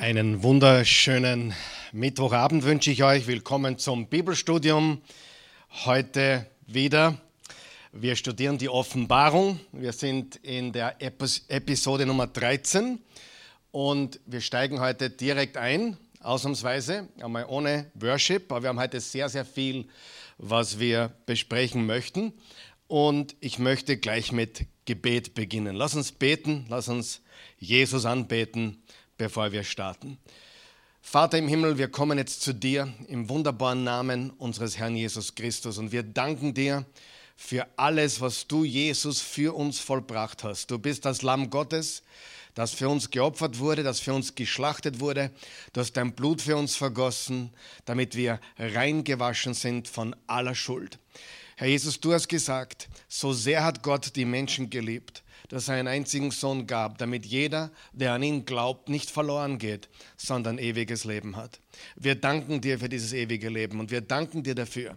Einen wunderschönen Mittwochabend wünsche ich euch. Willkommen zum Bibelstudium. Heute wieder. Wir studieren die Offenbarung. Wir sind in der Episode Nummer 13 und wir steigen heute direkt ein, ausnahmsweise, einmal ohne Worship, aber wir haben heute sehr, sehr viel, was wir besprechen möchten. Und ich möchte gleich mit Gebet beginnen. Lass uns beten, lass uns Jesus anbeten bevor wir starten. Vater im Himmel, wir kommen jetzt zu dir im wunderbaren Namen unseres Herrn Jesus Christus und wir danken dir für alles, was du, Jesus, für uns vollbracht hast. Du bist das Lamm Gottes, das für uns geopfert wurde, das für uns geschlachtet wurde. Du hast dein Blut für uns vergossen, damit wir reingewaschen sind von aller Schuld. Herr Jesus, du hast gesagt, so sehr hat Gott die Menschen geliebt, dass er einen einzigen Sohn gab, damit jeder, der an ihn glaubt, nicht verloren geht, sondern ewiges Leben hat. Wir danken dir für dieses ewige Leben und wir danken dir dafür,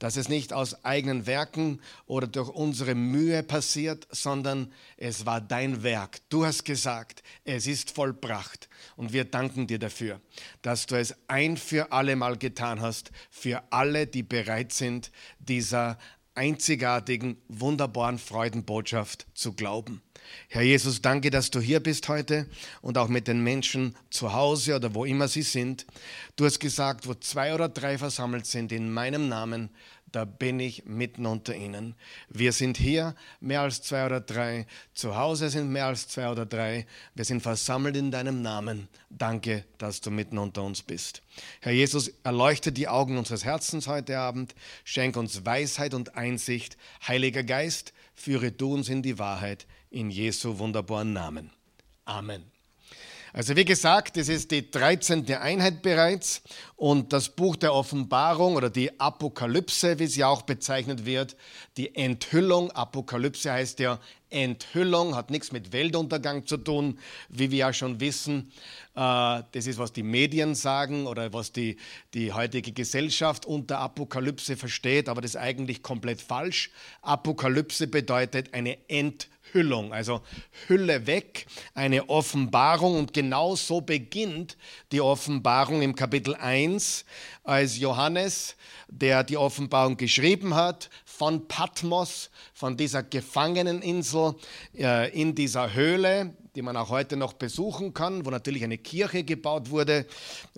dass es nicht aus eigenen Werken oder durch unsere Mühe passiert, sondern es war dein Werk. Du hast gesagt, es ist vollbracht und wir danken dir dafür, dass du es ein für alle Mal getan hast, für alle, die bereit sind, dieser einzigartigen, wunderbaren Freudenbotschaft zu glauben. Herr Jesus, danke, dass du hier bist heute und auch mit den Menschen zu Hause oder wo immer sie sind. Du hast gesagt, wo zwei oder drei versammelt sind in meinem Namen, da bin ich mitten unter ihnen. Wir sind hier mehr als zwei oder drei, zu Hause sind mehr als zwei oder drei, wir sind versammelt in deinem Namen. Danke, dass du mitten unter uns bist. Herr Jesus, erleuchte die Augen unseres Herzens heute Abend, schenk uns Weisheit und Einsicht. Heiliger Geist, führe du uns in die Wahrheit, in Jesu wunderbaren Namen. Amen. Also wie gesagt, es ist die 13. Einheit bereits und das Buch der Offenbarung oder die Apokalypse, wie sie auch bezeichnet wird, die Enthüllung, Apokalypse heißt ja Enthüllung, hat nichts mit Weltuntergang zu tun, wie wir ja schon wissen. Äh, das ist, was die Medien sagen oder was die, die heutige Gesellschaft unter Apokalypse versteht, aber das ist eigentlich komplett falsch. Apokalypse bedeutet eine Enthüllung. Enthüllung, also Hülle weg, eine Offenbarung. Und genau so beginnt die Offenbarung im Kapitel 1, als Johannes, der die Offenbarung geschrieben hat, von Patmos, von dieser Gefangeneninsel äh, in dieser Höhle, die man auch heute noch besuchen kann, wo natürlich eine Kirche gebaut wurde.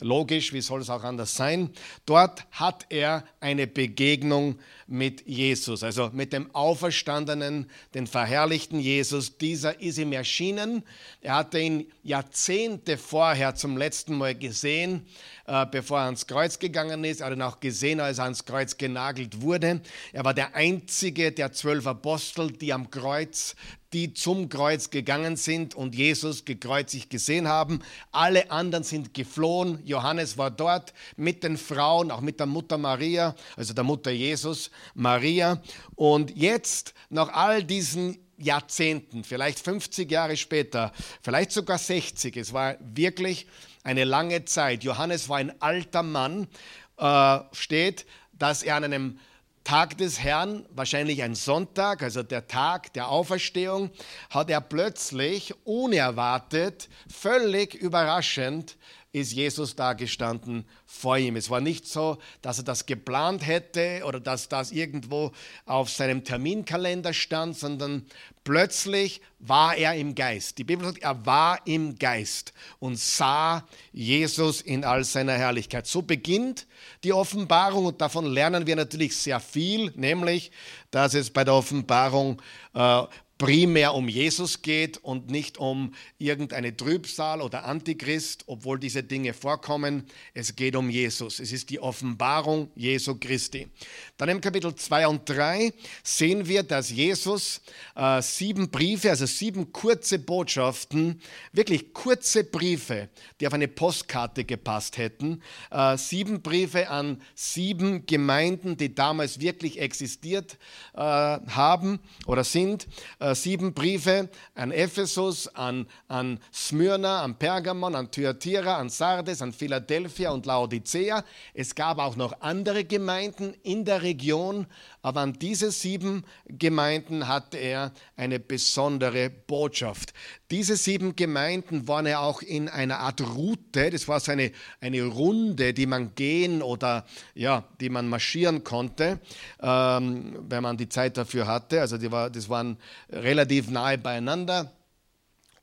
Logisch, wie soll es auch anders sein? Dort hat er eine Begegnung mit Jesus, also mit dem auferstandenen, den verherrlichten Jesus. Dieser ist ihm erschienen. Er hatte ihn Jahrzehnte vorher zum letzten Mal gesehen, äh, bevor er ans Kreuz gegangen ist. Er hat ihn auch gesehen, als er ans Kreuz genagelt wurde. Er war der einzige der zwölf Apostel, die am Kreuz die zum Kreuz gegangen sind und Jesus gekreuzigt gesehen haben. Alle anderen sind geflohen. Johannes war dort mit den Frauen, auch mit der Mutter Maria, also der Mutter Jesus, Maria. Und jetzt, nach all diesen Jahrzehnten, vielleicht 50 Jahre später, vielleicht sogar 60, es war wirklich eine lange Zeit. Johannes war ein alter Mann, äh, steht, dass er an einem Tag des Herrn, wahrscheinlich ein Sonntag, also der Tag der Auferstehung, hat er plötzlich, unerwartet, völlig überraschend, ist Jesus da gestanden vor ihm. Es war nicht so, dass er das geplant hätte oder dass das irgendwo auf seinem Terminkalender stand, sondern plötzlich war er im Geist. Die Bibel sagt, er war im Geist und sah Jesus in all seiner Herrlichkeit. So beginnt die Offenbarung und davon lernen wir natürlich sehr viel, nämlich, dass es bei der Offenbarung äh, primär um Jesus geht und nicht um irgendeine Trübsal oder Antichrist, obwohl diese Dinge vorkommen. Es geht um Jesus. Es ist die Offenbarung Jesu Christi. Dann im Kapitel 2 und 3 sehen wir, dass Jesus äh, sieben Briefe, also sieben kurze Botschaften, wirklich kurze Briefe, die auf eine Postkarte gepasst hätten, äh, sieben Briefe an sieben Gemeinden, die damals wirklich existiert äh, haben oder sind, äh, sieben Briefe an Ephesus, an, an Smyrna, an Pergamon, an Thyatira, an Sardes, an Philadelphia und Laodicea. Es gab auch noch andere Gemeinden in der Region, aber an diese sieben Gemeinden hatte er eine besondere Botschaft. Diese sieben Gemeinden waren ja auch in einer Art Route, das war so eine, eine Runde, die man gehen oder ja, die man marschieren konnte, ähm, wenn man die Zeit dafür hatte. Also die war, das waren relativ nahe beieinander.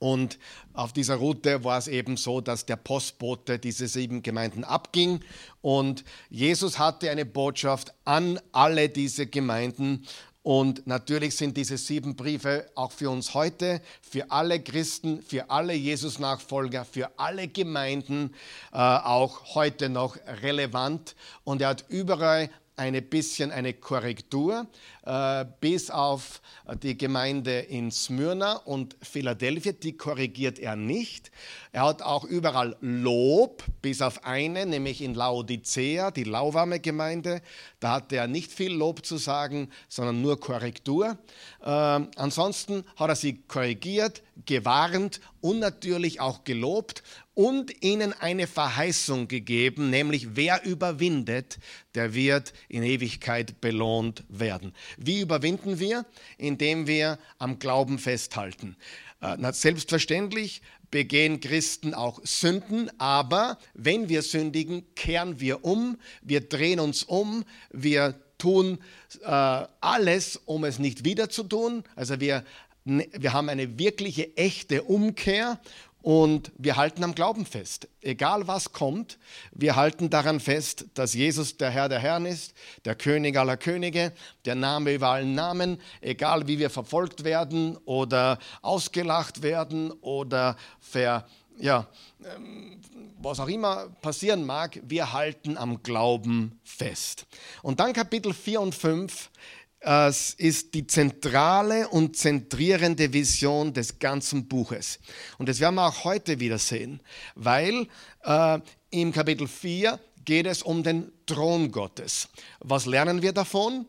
Und auf dieser Route war es eben so, dass der Postbote diese sieben Gemeinden abging. Und Jesus hatte eine Botschaft an alle diese Gemeinden. Und natürlich sind diese sieben Briefe auch für uns heute, für alle Christen, für alle Jesus-Nachfolger, für alle Gemeinden äh, auch heute noch relevant. Und er hat überall ein bisschen eine Korrektur, bis auf die Gemeinde in Smyrna und Philadelphia, die korrigiert er nicht. Er hat auch überall Lob, bis auf eine, nämlich in Laodicea, die lauwarme Gemeinde. Da hatte er nicht viel Lob zu sagen, sondern nur Korrektur. Äh, ansonsten hat er sie korrigiert, gewarnt und natürlich auch gelobt und ihnen eine Verheißung gegeben, nämlich wer überwindet, der wird in Ewigkeit belohnt werden. Wie überwinden wir? Indem wir am Glauben festhalten. Äh, selbstverständlich begehen Christen auch Sünden, aber wenn wir sündigen, kehren wir um, wir drehen uns um, wir tun äh, alles, um es nicht wieder zu tun. Also wir, wir haben eine wirkliche, echte Umkehr und wir halten am Glauben fest. Egal was kommt, wir halten daran fest, dass Jesus der Herr der Herren ist, der König aller Könige, der Name über allen Namen. Egal wie wir verfolgt werden oder ausgelacht werden oder ver, ja, ähm, was auch immer passieren mag, wir halten am Glauben fest. Und dann Kapitel 4 und 5 es ist die zentrale und zentrierende Vision des ganzen Buches. Und das werden wir auch heute wieder sehen, weil äh, im Kapitel 4 geht es um den Thron Gottes. Was lernen wir davon?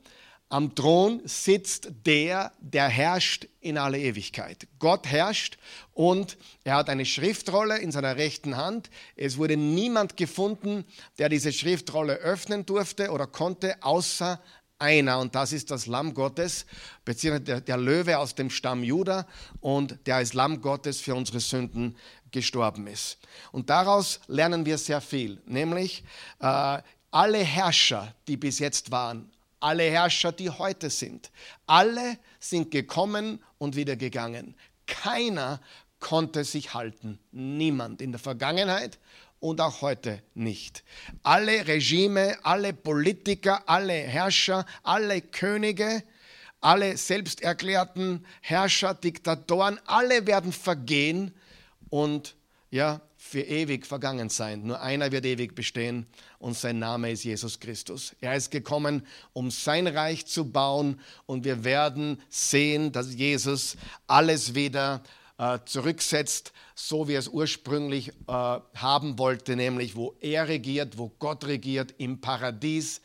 Am Thron sitzt der, der herrscht in alle Ewigkeit. Gott herrscht und er hat eine Schriftrolle in seiner rechten Hand. Es wurde niemand gefunden, der diese Schriftrolle öffnen durfte oder konnte, außer einer und das ist das Lamm Gottes, beziehungsweise der, der Löwe aus dem Stamm Juda und der als Lamm Gottes für unsere Sünden gestorben ist. Und daraus lernen wir sehr viel, nämlich äh, alle Herrscher, die bis jetzt waren, alle Herrscher, die heute sind, alle sind gekommen und wieder gegangen. Keiner konnte sich halten. Niemand in der Vergangenheit und auch heute nicht. Alle Regime, alle Politiker, alle Herrscher, alle Könige, alle selbsterklärten Herrscher, Diktatoren, alle werden vergehen und ja, für ewig vergangen sein. Nur einer wird ewig bestehen und sein Name ist Jesus Christus. Er ist gekommen, um sein Reich zu bauen und wir werden sehen, dass Jesus alles wieder äh, zurücksetzt, so wie er es ursprünglich äh, haben wollte, nämlich wo er regiert, wo Gott regiert, im Paradies,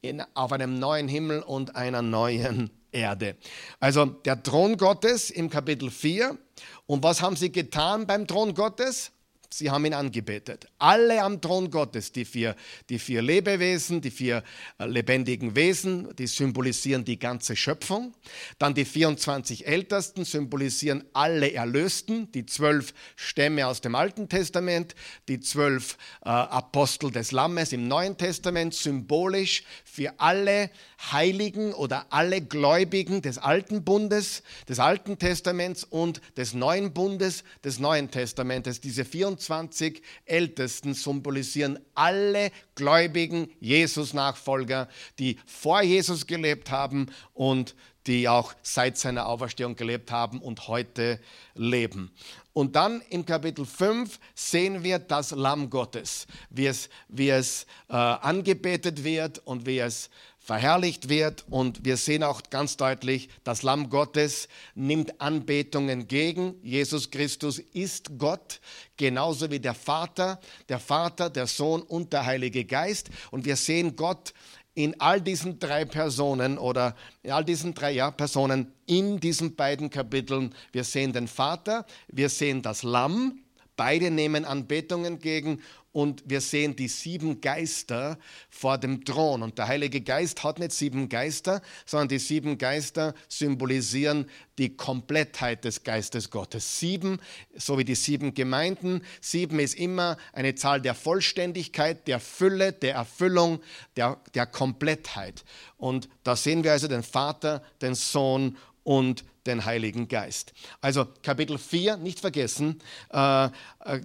in, auf einem neuen Himmel und einer neuen Erde. Also der Thron Gottes im Kapitel 4. Und was haben sie getan beim Thron Gottes? Sie haben ihn angebetet. Alle am Thron Gottes, die vier, die vier Lebewesen, die vier äh, lebendigen Wesen, die symbolisieren die ganze Schöpfung. Dann die 24 Ältesten symbolisieren alle Erlösten, die zwölf Stämme aus dem Alten Testament, die zwölf äh, Apostel des Lammes im Neuen Testament, symbolisch für alle Heiligen oder alle Gläubigen des Alten Bundes, des Alten Testaments und des Neuen Bundes, des Neuen Testamentes. Diese 24 24 Ältesten symbolisieren alle gläubigen Jesus-Nachfolger, die vor Jesus gelebt haben und die auch seit seiner Auferstehung gelebt haben und heute leben. Und dann im Kapitel 5 sehen wir das Lamm Gottes, wie es, wie es äh, angebetet wird und wie es verherrlicht wird. Und wir sehen auch ganz deutlich, das Lamm Gottes nimmt Anbetung entgegen. Jesus Christus ist Gott, genauso wie der Vater, der Vater, der Sohn und der Heilige Geist. Und wir sehen Gott in all diesen drei Personen oder in all diesen drei ja, Personen in diesen beiden Kapiteln. Wir sehen den Vater, wir sehen das Lamm, beide nehmen Anbetung entgegen und wir sehen die sieben Geister vor dem Thron. Und der Heilige Geist hat nicht sieben Geister, sondern die sieben Geister symbolisieren die Komplettheit des Geistes Gottes. Sieben, so wie die sieben Gemeinden. Sieben ist immer eine Zahl der Vollständigkeit, der Fülle, der Erfüllung, der, der Komplettheit. Und da sehen wir also den Vater, den Sohn und den Heiligen Geist. Also Kapitel 4, nicht vergessen, äh, äh,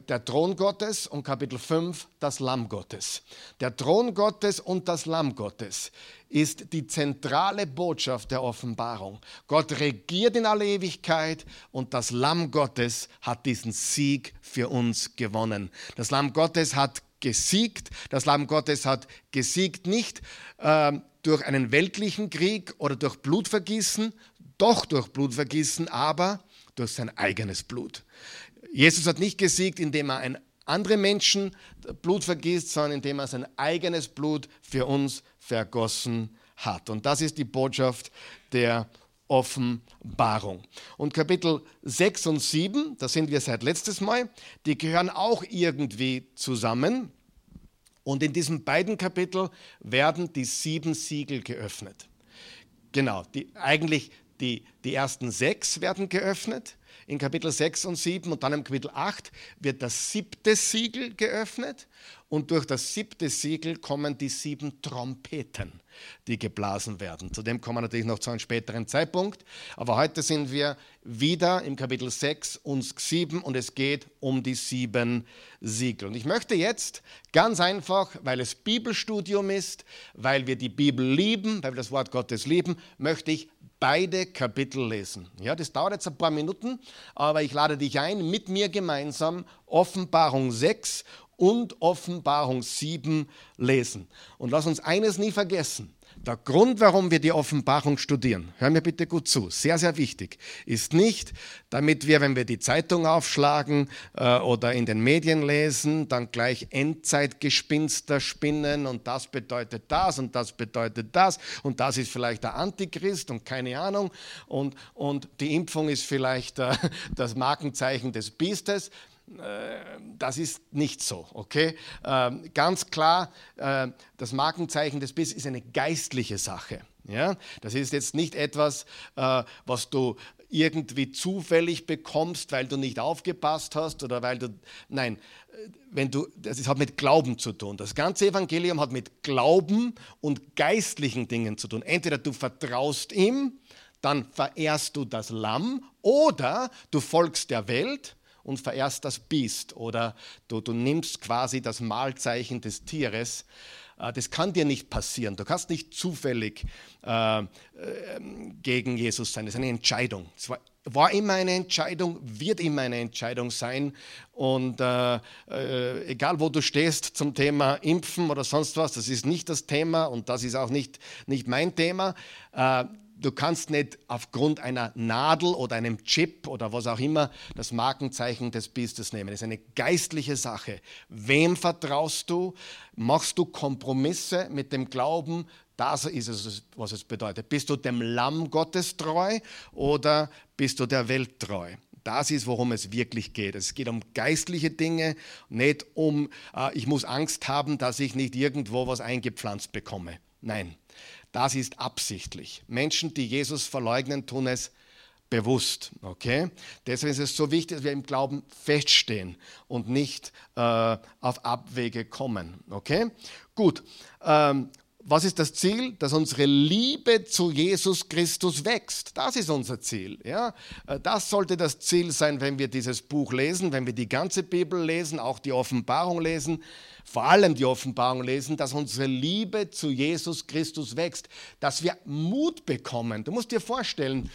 der Thron Gottes und Kapitel 5, das Lamm Gottes. Der Thron Gottes und das Lamm Gottes ist die zentrale Botschaft der Offenbarung. Gott regiert in aller Ewigkeit und das Lamm Gottes hat diesen Sieg für uns gewonnen. Das Lamm Gottes hat gesiegt. Das Lamm Gottes hat gesiegt nicht äh, durch einen weltlichen Krieg oder durch Blutvergießen, doch durch Blutvergießen, aber durch sein eigenes Blut. Jesus hat nicht gesiegt, indem er ein andere Menschen Blut vergießt, sondern indem er sein eigenes Blut für uns vergossen hat. Und das ist die Botschaft der Offenbarung. Und Kapitel 6 und 7, da sind wir seit letztes Mal, die gehören auch irgendwie zusammen. Und in diesen beiden Kapiteln werden die sieben Siegel geöffnet. Genau, die, eigentlich die, die ersten sechs werden geöffnet. In Kapitel 6 und 7 und dann im Kapitel 8 wird das siebte Siegel geöffnet. Und durch das siebte Siegel kommen die sieben Trompeten, die geblasen werden. Zu dem kommen wir natürlich noch zu einem späteren Zeitpunkt, aber heute sind wir wieder im Kapitel 6 und 7 und es geht um die sieben Siegel. Und ich möchte jetzt ganz einfach, weil es Bibelstudium ist, weil wir die Bibel lieben, weil wir das Wort Gottes lieben, möchte ich beide Kapitel lesen. Ja, das dauert jetzt ein paar Minuten, aber ich lade dich ein, mit mir gemeinsam Offenbarung 6 und Offenbarung 7 lesen. Und lass uns eines nie vergessen. Der Grund, warum wir die Offenbarung studieren, hör mir bitte gut zu, sehr, sehr wichtig, ist nicht, damit wir, wenn wir die Zeitung aufschlagen äh, oder in den Medien lesen, dann gleich Endzeitgespinster spinnen und das bedeutet das und das bedeutet das und das ist vielleicht der Antichrist und keine Ahnung und, und die Impfung ist vielleicht äh, das Markenzeichen des Biestes. Äh, das ist nicht so, okay? Ähm, ganz klar, äh, das Markenzeichen des Biss ist eine geistliche Sache. Ja? Das ist jetzt nicht etwas, äh, was du irgendwie zufällig bekommst, weil du nicht aufgepasst hast oder weil du. Nein, wenn du, das hat mit Glauben zu tun. Das ganze Evangelium hat mit Glauben und geistlichen Dingen zu tun. Entweder du vertraust ihm, dann verehrst du das Lamm, oder du folgst der Welt und verehrst das Biest oder du, du nimmst quasi das Mahlzeichen des Tieres. Äh, das kann dir nicht passieren. Du kannst nicht zufällig äh, äh, gegen Jesus sein. Das ist eine Entscheidung. Es war, war, immer eine Entscheidung, wird immer eine Entscheidung sein. Und äh, äh, egal, wo du stehst zum Thema Impfen oder sonst was, das ist nicht das Thema und das ist auch nicht, nicht mein Thema. Du kannst nicht aufgrund einer Nadel oder einem Chip oder was auch immer das Markenzeichen des Biestes nehmen. Das ist eine geistliche Sache. Wem vertraust du? Machst du Kompromisse mit dem Glauben? Das ist es, was es bedeutet. Bist du dem Lamm Gottes treu oder bist du der Welt treu? Das ist, worum es wirklich geht. Es geht um geistliche Dinge, nicht um, äh, ich muss Angst haben, dass ich nicht irgendwo was eingepflanzt bekomme. Nein, das ist absichtlich. Menschen, die Jesus verleugnen, tun es bewusst. Okay? Deswegen ist es so wichtig, dass wir im Glauben feststehen und nicht äh, auf Abwege kommen. Okay? Gut. Ähm, was ist das Ziel? Dass unsere Liebe zu Jesus Christus wächst. Das ist unser Ziel. Ja? Äh, das sollte das Ziel sein, wenn wir dieses Buch lesen, wenn wir die ganze Bibel lesen, auch die Offenbarung lesen, vor allem die Offenbarung lesen, dass unsere Liebe zu Jesus Christus wächst, dass wir Mut bekommen. Du musst dir vorstellen,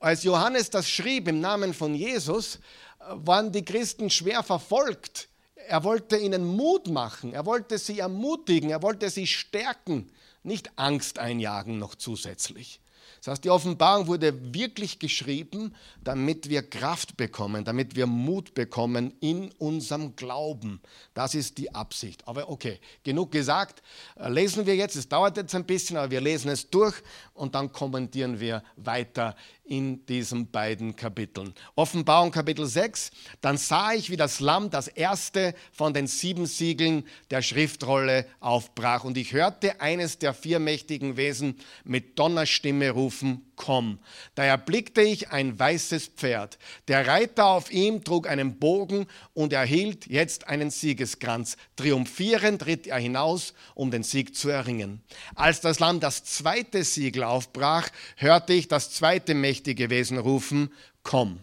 als Johannes das schrieb im Namen von Jesus, äh, waren die Christen schwer verfolgt. Er wollte ihnen Mut machen, er wollte sie ermutigen, er wollte sie stärken nicht Angst einjagen noch zusätzlich. Das heißt, die Offenbarung wurde wirklich geschrieben, damit wir Kraft bekommen, damit wir Mut bekommen in unserem Glauben. Das ist die Absicht. Aber okay, genug gesagt. Äh, lesen wir jetzt, es dauert jetzt ein bisschen, aber wir lesen es durch und dann kommentieren wir weiter in diesen beiden Kapiteln. Offenbarung Kapitel 6, dann sah ich, wie das Lamm das erste von den sieben Siegeln der Schriftrolle aufbrach. Und ich hörte eines der vier mächtigen Wesen mit Donnerstimme rufen, komm. Da erblickte ich ein weißes Pferd. Der Reiter auf ihm trug einen Bogen und erhielt jetzt einen Siegeskranz. Triumphierend ritt er hinaus, um den Sieg zu erringen. Als das Lamm das zweite Siegel aufbrach, hörte ich das zweite mächtige Wesen rufen, komm.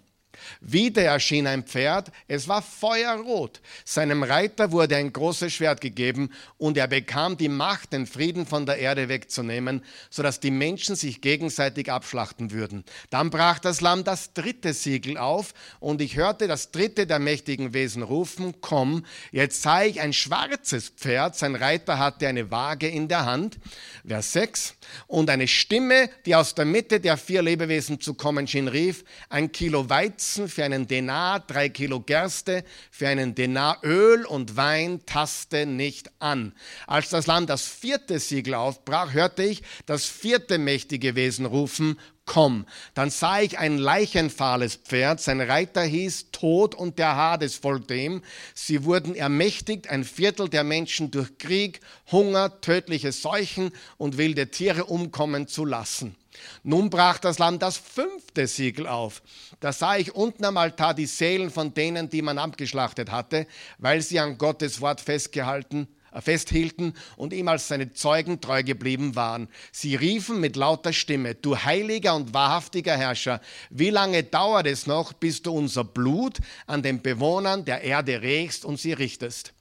Wieder erschien ein Pferd, es war feuerrot. Seinem Reiter wurde ein großes Schwert gegeben und er bekam die Macht, den Frieden von der Erde wegzunehmen, sodass die Menschen sich gegenseitig abschlachten würden. Dann brach das Lamm das dritte Siegel auf und ich hörte das dritte der mächtigen Wesen rufen, komm, jetzt sah ich ein schwarzes Pferd, sein Reiter hatte eine Waage in der Hand, Vers 6, und eine Stimme, die aus der Mitte der vier Lebewesen zu kommen schien, rief, ein Kilo Weizen Weizen für einen Denar, drei Kilo Gerste für einen Denar Öl und Wein taste nicht an. Als das Land das vierte Siegel aufbrach, hörte ich das vierte mächtige Wesen rufen, komm. Dann sah ich ein leichenfahles Pferd, sein Reiter hieß Tod und der Hades folgte ihm. Sie wurden ermächtigt, ein Viertel der Menschen durch Krieg, Hunger, tödliche Seuchen und wilde Tiere umkommen zu lassen. Nun brach das Lamm das fünfte Siegel auf. Da sah ich unten am Altar die Seelen von denen, die man abgeschlachtet hatte, weil sie an Gottes Wort festgehalten äh, festhielten und ihm als seine Zeugen treu geblieben waren. Sie riefen mit lauter Stimme, du heiliger und wahrhaftiger Herrscher, wie lange dauert es noch, bis du unser Blut an den Bewohnern der Erde regst und sie richtest?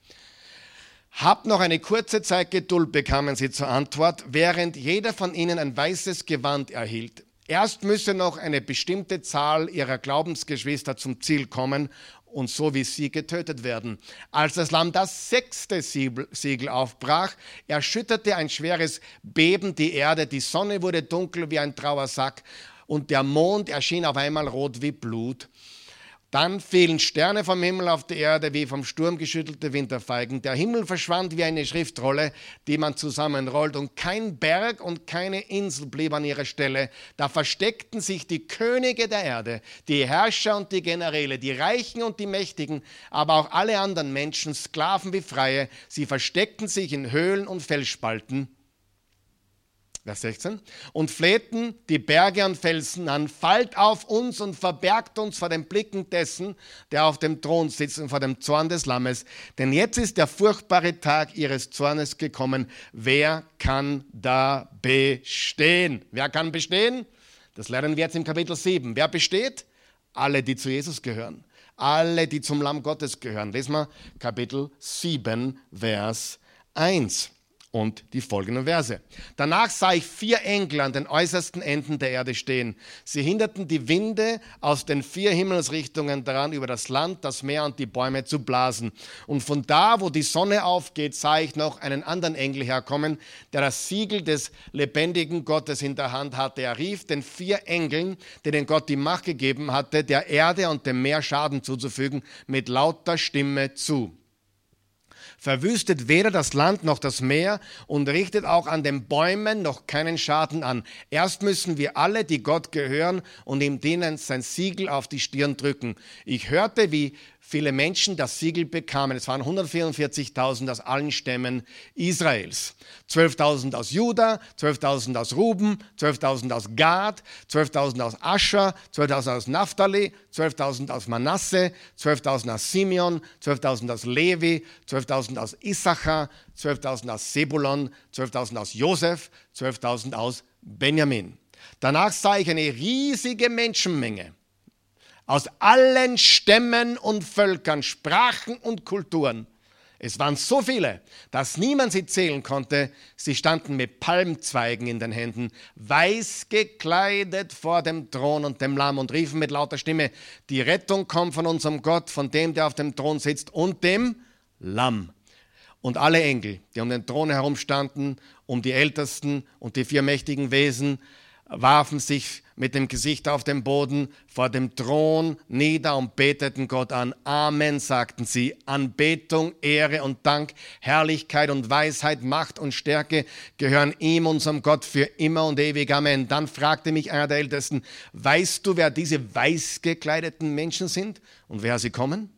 Habt noch eine kurze Zeit Geduld, bekamen sie zur Antwort, während jeder von ihnen ein weißes Gewand erhielt. Erst müsse noch eine bestimmte Zahl ihrer Glaubensgeschwister zum Ziel kommen und so wie sie getötet werden. Als das Lamm das sechste Siegel aufbrach, erschütterte ein schweres Beben die Erde, die Sonne wurde dunkel wie ein Trauersack und der Mond erschien auf einmal rot wie Blut. Dann fielen Sterne vom Himmel auf die Erde wie vom Sturm geschüttelte Winterfeigen. Der Himmel verschwand wie eine Schriftrolle, die man zusammenrollt, und kein Berg und keine Insel blieb an ihrer Stelle. Da versteckten sich die Könige der Erde, die Herrscher und die Generäle, die Reichen und die Mächtigen, aber auch alle anderen Menschen, Sklaven wie Freie. Sie versteckten sich in Höhlen und Felsspalten Vers 16. Und flehten die Berge und Felsen an, fallt auf uns und verbergt uns vor den Blicken dessen, der auf dem Thron sitzt und vor dem Zorn des Lammes. Denn jetzt ist der furchtbare Tag ihres Zornes gekommen. Wer kann da bestehen? Wer kann bestehen? Das lernen wir jetzt im Kapitel 7. Wer besteht? Alle, die zu Jesus gehören. Alle, die zum Lamm Gottes gehören. Lesen wir Kapitel 7, Vers 1 und die folgenden Verse. Danach sah ich vier Engel an den äußersten Enden der Erde stehen. Sie hinderten die Winde aus den vier Himmelsrichtungen daran, über das Land, das Meer und die Bäume zu blasen. Und von da, wo die Sonne aufgeht, sah ich noch einen anderen Engel herkommen, der das Siegel des lebendigen Gottes in der Hand hatte. Er rief den vier Engeln, denen Gott die Macht gegeben hatte, der Erde und dem Meer Schaden zuzufügen, mit lauter Stimme zu verwüstet weder das Land noch das Meer und richtet auch an den Bäumen noch keinen Schaden an. Erst müssen wir alle, die Gott gehören und ihm dienen, sein Siegel auf die Stirn drücken. Ich hörte, wie viele Menschen das Siegel bekamen. Es waren 144.000 aus allen Stämmen Israels. 12.000 aus Juda, 12.000 aus Ruben, 12.000 aus Gad, 12.000 aus Ascher, 12.000 aus Naphtali, 12.000 aus Manasse, 12.000 aus Simeon, 12.000 aus Levi, 12.000 aus Issachar, 12.000 aus Sebulon, 12.000 aus Josef, 12.000 aus Benjamin. Danach sah ich eine riesige Menschenmenge aus allen Stämmen und Völkern, Sprachen und Kulturen. Es waren so viele, dass niemand sie zählen konnte. Sie standen mit Palmzweigen in den Händen, weiß gekleidet vor dem Thron und dem Lamm und riefen mit lauter Stimme, die Rettung kommt von unserem Gott, von dem, der auf dem Thron sitzt und dem Lamm. Und alle Engel, die um den Thron herum standen, um die Ältesten und die vier mächtigen Wesen, warfen sich mit dem Gesicht auf den Boden vor dem Thron nieder und beteten Gott an. Amen, sagten sie. Anbetung, Ehre und Dank, Herrlichkeit und Weisheit, Macht und Stärke gehören ihm, unserem Gott, für immer und ewig. Amen. Dann fragte mich einer der Ältesten, weißt du, wer diese weiß gekleideten Menschen sind und wer sie kommen?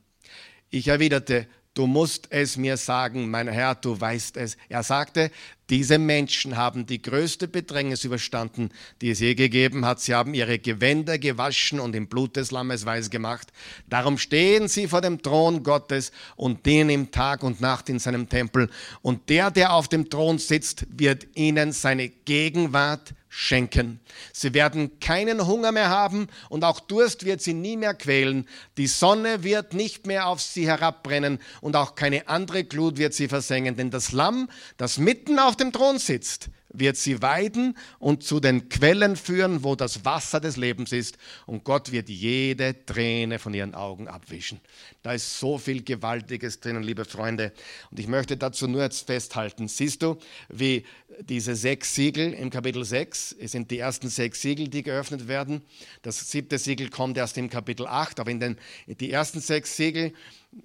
Ich erwiderte, du musst es mir sagen, mein Herr, du weißt es. Er sagte, diese Menschen haben die größte Bedrängnis überstanden, die es je gegeben hat. Sie haben ihre Gewänder gewaschen und im Blut des Lammes weiß gemacht. Darum stehen sie vor dem Thron Gottes und dienen ihm Tag und Nacht in seinem Tempel. Und der, der auf dem Thron sitzt, wird ihnen seine Gegenwart schenken. Sie werden keinen Hunger mehr haben und auch Durst wird sie nie mehr quälen. Die Sonne wird nicht mehr auf sie herabbrennen und auch keine andere Glut wird sie versengen, denn das Lamm, das mitten auf dem Thron sitzt, wird sie weiden und zu den Quellen führen, wo das Wasser des Lebens ist. Und Gott wird jede Träne von ihren Augen abwischen. Da ist so viel Gewaltiges drinnen, liebe Freunde. Und ich möchte dazu nur jetzt festhalten. Siehst du, wie diese sechs Siegel im Kapitel 6, es sind die ersten sechs Siegel, die geöffnet werden. Das siebte Siegel kommt erst im Kapitel 8, aber in den die ersten sechs Siegel,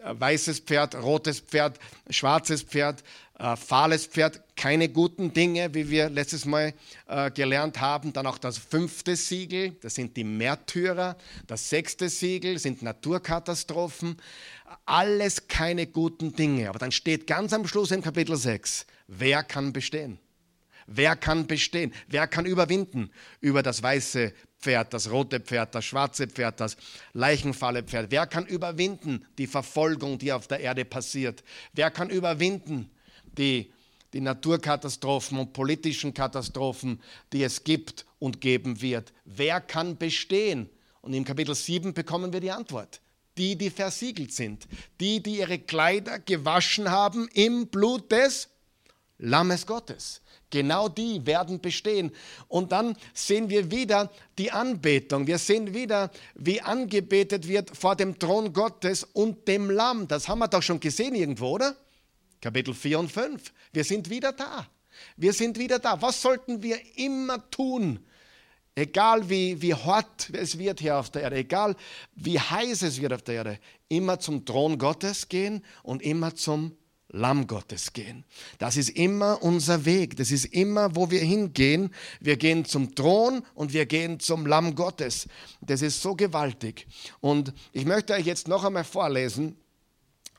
weißes Pferd, rotes Pferd, schwarzes Pferd, äh, fahles Pferd, keine guten Dinge, wie wir letztes Mal äh, gelernt haben. Dann auch das fünfte Siegel, das sind die Märtyrer. Das sechste Siegel sind Naturkatastrophen. Alles keine guten Dinge. Aber dann steht ganz am Schluss im Kapitel 6, wer kann bestehen? Wer kann bestehen? Wer kann überwinden über das weiße Pferd, das rote Pferd, das schwarze Pferd, das Leichenfalle Pferd? Wer kann überwinden die Verfolgung, die auf der Erde passiert? Wer kann überwinden die, die Naturkatastrophen und politischen Katastrophen, die es gibt und geben wird. Wer kann bestehen? Und im Kapitel 7 bekommen wir die Antwort. Die, die versiegelt sind, die, die ihre Kleider gewaschen haben im Blut des Lammes Gottes. Genau die werden bestehen. Und dann sehen wir wieder die Anbetung. Wir sehen wieder, wie angebetet wird vor dem Thron Gottes und dem Lamm. Das haben wir doch schon gesehen irgendwo, oder? Kapitel 4 und 5. Wir sind wieder da. Wir sind wieder da. Was sollten wir immer tun? Egal wie, wie hart es wird hier auf der Erde, egal wie heiß es wird auf der Erde, immer zum Thron Gottes gehen und immer zum Lamm Gottes gehen. Das ist immer unser Weg. Das ist immer, wo wir hingehen. Wir gehen zum Thron und wir gehen zum Lamm Gottes. Das ist so gewaltig. Und ich möchte euch jetzt noch einmal vorlesen,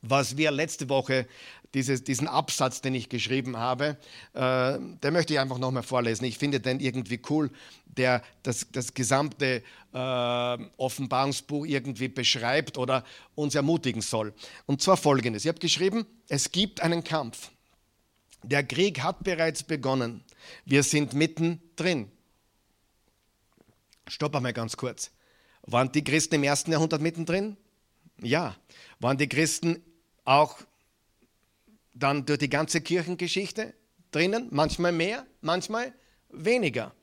was wir letzte Woche dieses, diesen Absatz, den ich geschrieben habe, äh, den möchte ich einfach nochmal vorlesen. Ich finde den irgendwie cool, der das, das gesamte äh, Offenbarungsbuch irgendwie beschreibt oder uns ermutigen soll. Und zwar folgendes. Ich habe geschrieben, es gibt einen Kampf. Der Krieg hat bereits begonnen. Wir sind mittendrin. Stopp einmal ganz kurz. Waren die Christen im ersten Jahrhundert mittendrin? Ja. Waren die Christen auch dann durch die ganze Kirchengeschichte drinnen, manchmal mehr, manchmal weniger.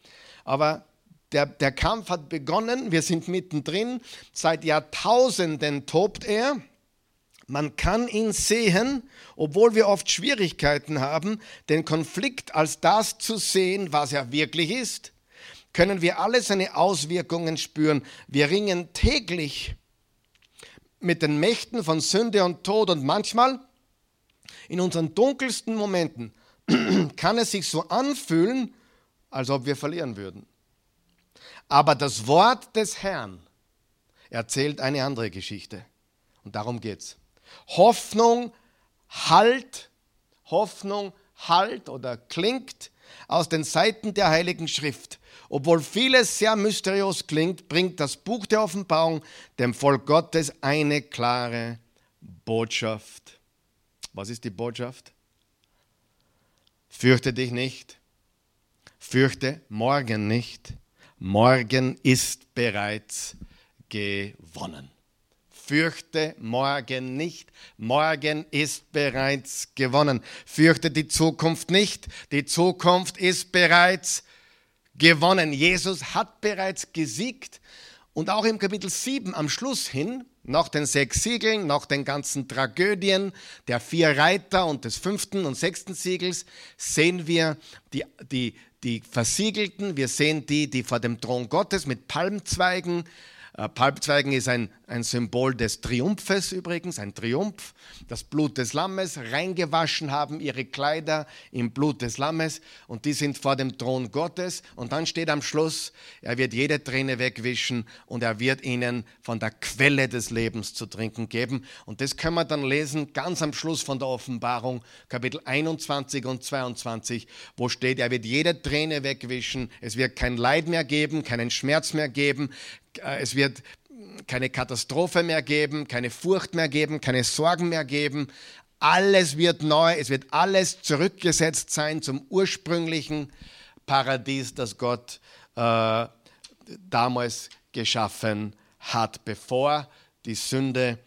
Aber der, der Kampf hat begonnen, wir sind mittendrin, seit Jahrtausenden tobt er. Man kann ihn sehen, obwohl wir oft Schwierigkeiten haben, den Konflikt als das zu sehen, was er wirklich ist, können wir alle seine Auswirkungen spüren. Wir ringen täglich mit den Mächten von Sünde und Tod und manchmal in unseren dunkelsten Momenten kann es sich so anfühlen, als ob wir verlieren würden. Aber das Wort des Herrn erzählt eine andere Geschichte. Und darum geht's. Hoffnung halt, Hoffnung halt oder klingt aus den Seiten der Heiligen Schrift. Obwohl vieles sehr mysteriös klingt, bringt das Buch der Offenbarung dem Volk Gottes eine klare Botschaft. Was ist die Botschaft? Fürchte dich nicht. Fürchte morgen nicht. Morgen ist bereits gewonnen. Fürchte morgen nicht. Morgen ist bereits gewonnen. Fürchte die Zukunft nicht. Die Zukunft ist bereits gewonnen. Jesus hat bereits gesiegt. Und auch im Kapitel 7 am Schluss hin nach den sechs Siegeln, nach den ganzen Tragödien der vier Reiter und des fünften und sechsten Siegels sehen wir die, die, die Versiegelten, wir sehen die, die vor dem Thron Gottes mit Palmzweigen. Äh, Palmzweigen ist ein, ein Symbol des Triumphes übrigens, ein Triumph. Das Blut des Lammes, reingewaschen haben ihre Kleider im Blut des Lammes und die sind vor dem Thron Gottes. Und dann steht am Schluss, er wird jede Träne wegwischen und er wird ihnen von der Quelle des Lebens zu trinken geben. Und das können wir dann lesen ganz am Schluss von der Offenbarung, Kapitel 21 und 22, wo steht, er wird jede Träne wegwischen, es wird kein Leid mehr geben, keinen Schmerz mehr geben, äh, es wird keine Katastrophe mehr geben, keine Furcht mehr geben, keine Sorgen mehr geben. Alles wird neu, es wird alles zurückgesetzt sein zum ursprünglichen Paradies, das Gott äh, damals geschaffen hat, bevor die Sünde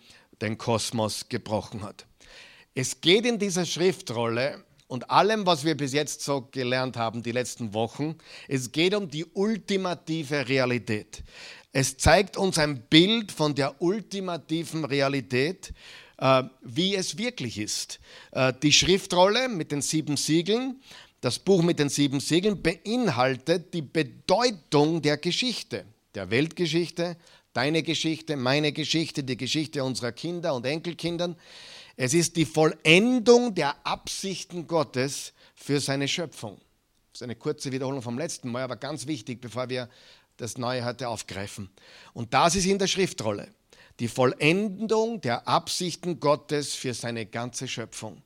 den Kosmos gebrochen hat. Es geht in dieser Schriftrolle und allem, was wir bis jetzt so gelernt haben, die letzten Wochen, es geht um die ultimative Realität. Es zeigt uns ein Bild von der ultimativen Realität, äh, wie es wirklich ist. Äh, die Schriftrolle mit den sieben Siegeln, das Buch mit den sieben Siegeln beinhaltet die Bedeutung der Geschichte, der Weltgeschichte, deine Geschichte, meine Geschichte, die Geschichte unserer Kinder und Enkelkindern. Es ist die Vollendung der Absichten Gottes für seine Schöpfung. Das ist eine kurze Wiederholung vom letzten Mal, aber ganz wichtig, bevor wir das Neue heute aufgreifen. Und das ist in der Schriftrolle. Die Vollendung der Absichten Gottes für seine ganze Schöpfung.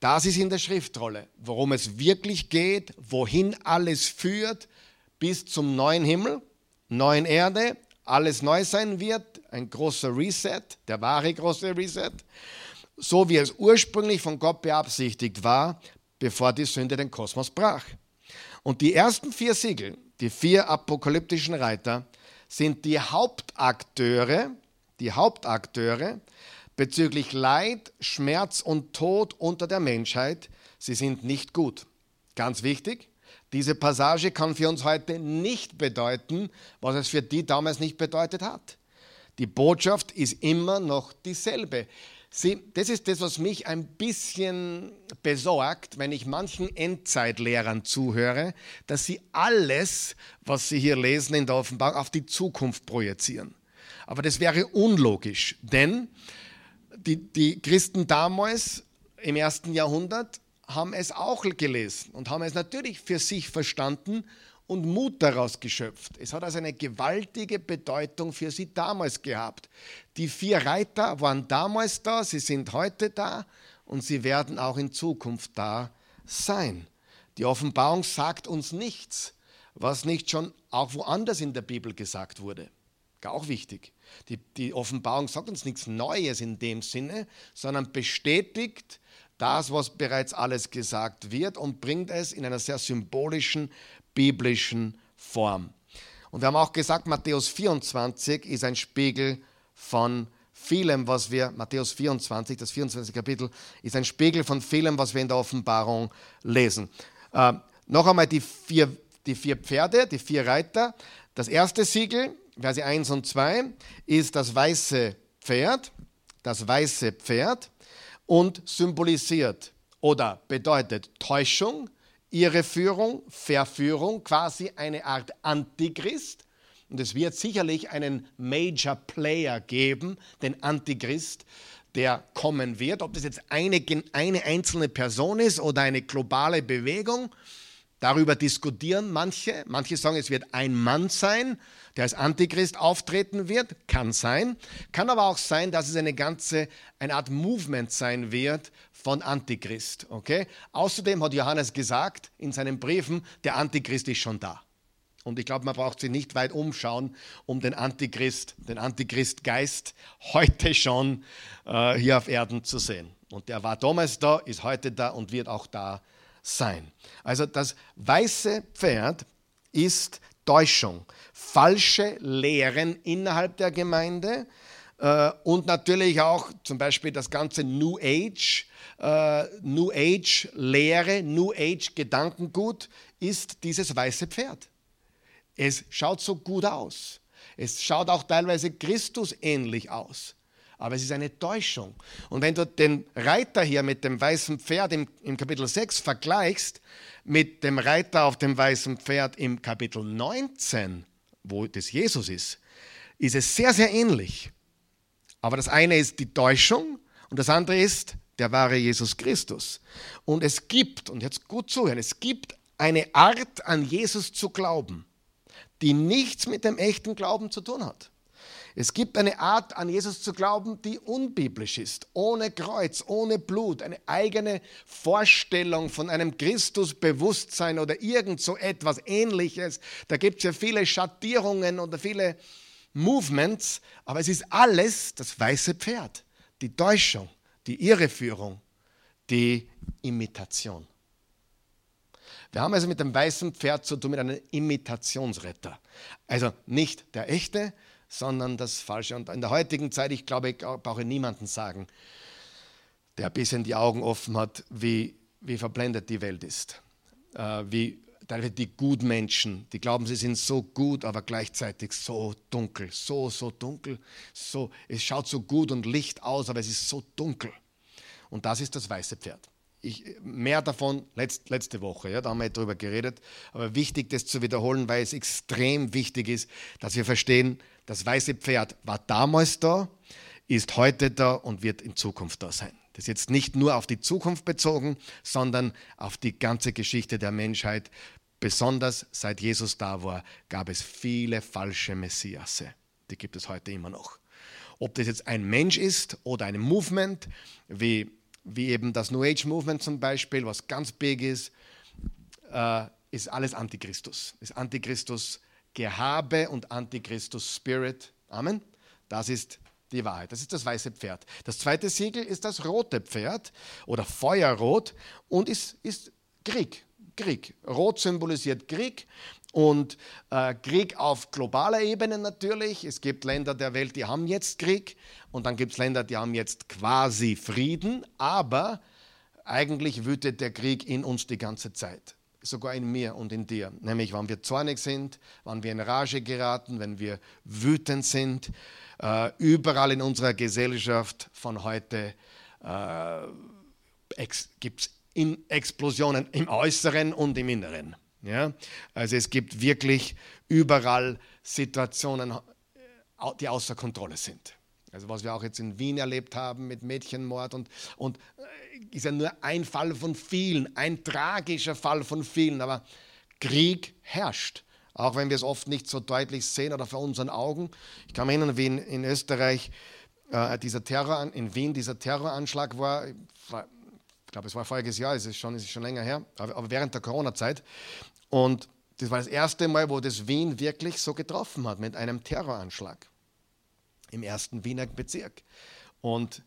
Das ist in der Schriftrolle, worum es wirklich geht, wohin alles führt, bis zum neuen Himmel, neuen Erde, alles neu sein wird, ein großer Reset, der wahre große Reset, so wie es ursprünglich von Gott beabsichtigt war, bevor die Sünde den Kosmos brach. Und die ersten vier Siegel, die vier apokalyptischen Reiter, sind die Hauptakteure, die Hauptakteure bezüglich Leid, Schmerz und Tod unter der Menschheit. Sie sind nicht gut. Ganz wichtig, diese Passage kann für uns heute nicht bedeuten, was es für die damals nicht bedeutet hat. Die Botschaft ist immer noch dieselbe. Sie, das ist das, was mich ein bisschen besorgt, wenn ich manchen Endzeitlehrern zuhöre, dass sie alles, was sie hier lesen in der Offenbarung, auf die Zukunft projizieren. Aber das wäre unlogisch, denn die, die Christen damals im ersten Jahrhundert haben es auch gelesen und haben es natürlich für sich verstanden und Mut daraus geschöpft. Es hat also eine gewaltige Bedeutung für sie damals gehabt. Die vier Reiter waren damals da, sie sind heute da und sie werden auch in Zukunft da sein. Die Offenbarung sagt uns nichts, was nicht schon auch woanders in der Bibel gesagt wurde. Auch wichtig. Die, die Offenbarung sagt uns nichts Neues in dem Sinne, sondern bestätigt das, was bereits alles gesagt wird und bringt es in einer sehr symbolischen biblischen Form. Und wir haben auch gesagt, Matthäus 24 ist ein Spiegel von vielem, was wir, Matthäus 24, das 24. Kapitel, ist ein Spiegel von vielem, was wir in der Offenbarung lesen. Äh, noch einmal die vier, die vier Pferde, die vier Reiter. Das erste Siegel, Verse 1 und 2, ist das weiße Pferd, das weiße Pferd und symbolisiert oder bedeutet Täuschung, ihre Führung, Verführung, quasi eine Art Antichrist. Und es wird sicherlich einen Major Player geben, den Antichrist, der kommen wird. Ob das jetzt eine, eine einzelne Person ist oder eine globale Bewegung, darüber diskutieren manche. Manche sagen, es wird ein Mann sein, der als Antichrist auftreten wird. Kann sein. Kann aber auch sein, dass es eine ganze, eine Art Movement sein wird von Antichrist. Okay? Außerdem hat Johannes gesagt in seinen Briefen, der Antichrist ist schon da. Und ich glaube, man braucht sich nicht weit umschauen, um den Antichrist, den Antichristgeist heute schon äh, hier auf Erden zu sehen. Und der war damals da, ist heute da und wird auch da sein. Also das weiße Pferd ist Täuschung, falsche Lehren innerhalb der Gemeinde äh, und natürlich auch zum Beispiel das ganze New Age äh, New Age Lehre, New Age Gedankengut ist dieses weiße Pferd. Es schaut so gut aus. Es schaut auch teilweise Christus ähnlich aus. Aber es ist eine Täuschung. Und wenn du den Reiter hier mit dem weißen Pferd im, im Kapitel 6 vergleichst mit dem Reiter auf dem weißen Pferd im Kapitel 19, wo das Jesus ist, ist es sehr, sehr ähnlich. Aber das eine ist die Täuschung und das andere ist der wahre Jesus Christus. Und es gibt, und jetzt gut zuhören, es gibt eine Art an Jesus zu glauben, die nichts mit dem echten Glauben zu tun hat. Es gibt eine Art an Jesus zu glauben, die unbiblisch ist, ohne Kreuz, ohne Blut, eine eigene Vorstellung von einem Christusbewusstsein oder irgend so etwas Ähnliches. Da gibt es ja viele Schattierungen oder viele Movements, aber es ist alles das weiße Pferd, die Täuschung, die Irreführung, die Imitation. Wir haben also mit dem weißen Pferd zu tun, mit einem Imitationsretter. Also nicht der echte, sondern das Falsche. Und in der heutigen Zeit, ich glaube, ich brauche niemanden sagen, der ein bisschen die Augen offen hat, wie, wie verblendet die Welt ist. Äh, wie die Gutmenschen, die glauben, sie sind so gut, aber gleichzeitig so dunkel, so, so dunkel. So, es schaut so gut und Licht aus, aber es ist so dunkel. Und das ist das weiße Pferd. Ich, mehr davon letzt, letzte Woche, ja, da haben wir darüber geredet. Aber wichtig, das zu wiederholen, weil es extrem wichtig ist, dass wir verstehen, das weiße Pferd war damals da, ist heute da und wird in Zukunft da sein. Das ist jetzt nicht nur auf die Zukunft bezogen, sondern auf die ganze Geschichte der Menschheit. Besonders seit Jesus da war, gab es viele falsche Messiasse. Die gibt es heute immer noch. Ob das jetzt ein Mensch ist oder ein Movement, wie, wie eben das New Age Movement zum Beispiel, was ganz big ist, äh, ist alles Antichristus. Ist Antichristus Gehabe und Antichristus Spirit. Amen. Das ist die Wahrheit. Das ist das weiße Pferd. Das zweite Siegel ist das rote Pferd oder Feuerrot und ist, ist Krieg. Krieg. Rot symbolisiert Krieg und äh, Krieg auf globaler Ebene natürlich. Es gibt Länder der Welt, die haben jetzt Krieg und dann gibt es Länder, die haben jetzt quasi Frieden, aber eigentlich wütet der Krieg in uns die ganze Zeit sogar in mir und in dir. Nämlich, wann wir zornig sind, wann wir in Rage geraten, wenn wir wütend sind. Äh, überall in unserer Gesellschaft von heute äh, gibt es Explosionen im Äußeren und im Inneren. Ja? Also es gibt wirklich überall Situationen, äh, die außer Kontrolle sind. Also was wir auch jetzt in Wien erlebt haben mit Mädchenmord und, und äh, ist ja nur ein Fall von vielen, ein tragischer Fall von vielen, aber Krieg herrscht. Auch wenn wir es oft nicht so deutlich sehen oder vor unseren Augen. Ich kann mich erinnern, wie in, in Österreich äh, dieser Terror, in Wien dieser Terroranschlag war, ich glaube, es war voriges Jahr, es ist schon, es ist schon länger her, aber, aber während der Corona-Zeit. Und das war das erste Mal, wo das Wien wirklich so getroffen hat mit einem Terroranschlag im ersten Wiener Bezirk. Und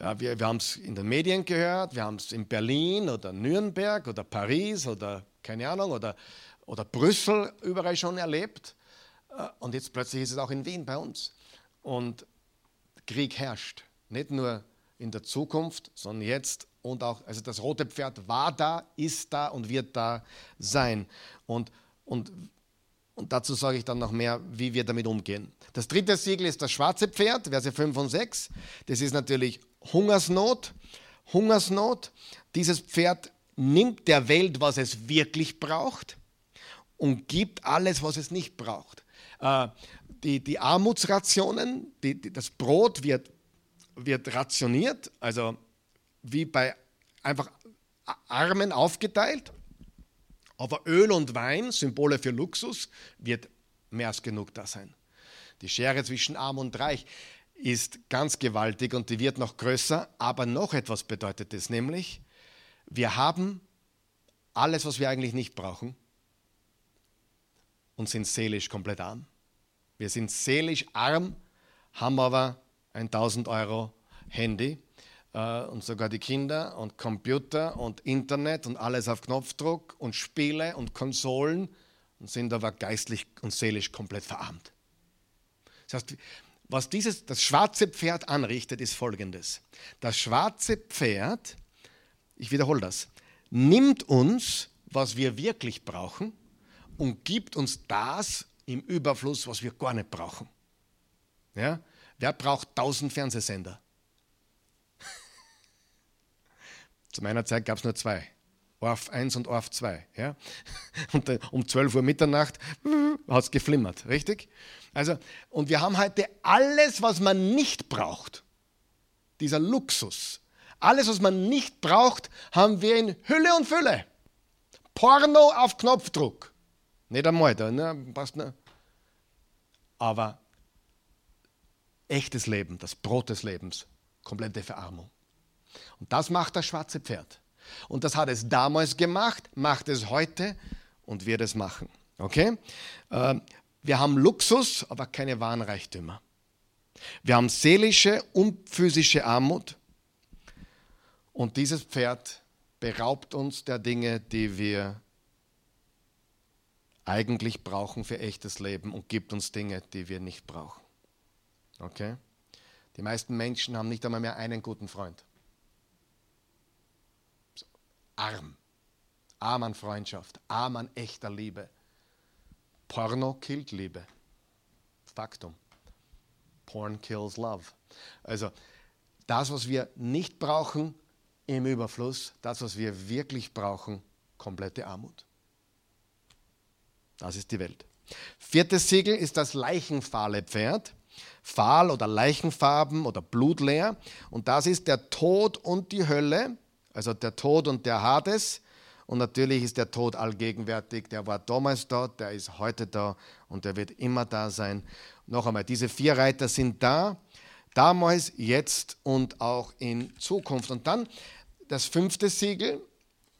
ja, wir, wir haben es in den Medien gehört, wir haben es in Berlin oder Nürnberg oder Paris oder keine Ahnung oder, oder Brüssel überall schon erlebt. Äh, und jetzt plötzlich ist es auch in Wien bei uns. Und Krieg herrscht. Nicht nur in der Zukunft, sondern jetzt und auch, also das rote Pferd war da, ist da und wird da sein. Und, und und dazu sage ich dann noch mehr, wie wir damit umgehen. Das dritte Siegel ist das schwarze Pferd, Verse 5 und 6. Das ist natürlich Hungersnot. Hungersnot. Dieses Pferd nimmt der Welt, was es wirklich braucht und gibt alles, was es nicht braucht. Äh, die, die Armutsrationen, die, die, das Brot wird, wird rationiert, also wie bei einfach Armen aufgeteilt. Aber Öl und Wein, Symbole für Luxus, wird mehr als genug da sein. Die Schere zwischen Arm und Reich ist ganz gewaltig und die wird noch größer, aber noch etwas bedeutet es, nämlich wir haben alles, was wir eigentlich nicht brauchen und sind seelisch komplett arm. Wir sind seelisch arm, haben aber ein 1000 Euro Handy äh, und sogar die Kinder und Computer und Internet und alles auf Knopfdruck und Spiele und Konsolen und sind aber geistlich und seelisch komplett verarmt. Das heißt, was dieses, das schwarze Pferd anrichtet, ist folgendes. Das schwarze Pferd, ich wiederhole das, nimmt uns, was wir wirklich brauchen und gibt uns das im Überfluss, was wir gar nicht brauchen. Ja? Wer braucht 1000 Fernsehsender? Zu meiner Zeit gab es nur zwei. Orf 1 und Orf 2. Ja? Und um 12 Uhr Mitternacht hat es geflimmert, richtig? Also, und wir haben heute alles, was man nicht braucht. Dieser Luxus. Alles, was man nicht braucht, haben wir in Hülle und Fülle. Porno auf Knopfdruck. Nicht einmal, da ne, passt ne. Aber echtes Leben, das Brot des Lebens, komplette Verarmung. Und das macht das schwarze Pferd. Und das hat es damals gemacht, macht es heute und wird es machen. Okay? Ähm, wir haben Luxus, aber keine wahren Reichtümer. Wir haben seelische und physische Armut. Und dieses Pferd beraubt uns der Dinge, die wir eigentlich brauchen für echtes Leben und gibt uns Dinge, die wir nicht brauchen. Okay? Die meisten Menschen haben nicht einmal mehr einen guten Freund arm. Arm an Freundschaft, arm an echter Liebe. Porno killt Liebe. Faktum. Porn kills love. Also das, was wir nicht brauchen im Überfluss, das, was wir wirklich brauchen, komplette Armut. Das ist die Welt. Viertes Siegel ist das leichenfahle Pferd. Fahl oder Leichenfarben oder blutleer. Und das ist der Tod und die Hölle also der Tod und der Hades. Und natürlich ist der Tod allgegenwärtig. Der war damals da, der ist heute da und der wird immer da sein. Noch einmal, diese vier Reiter sind da, damals, jetzt und auch in Zukunft. Und dann das fünfte Siegel,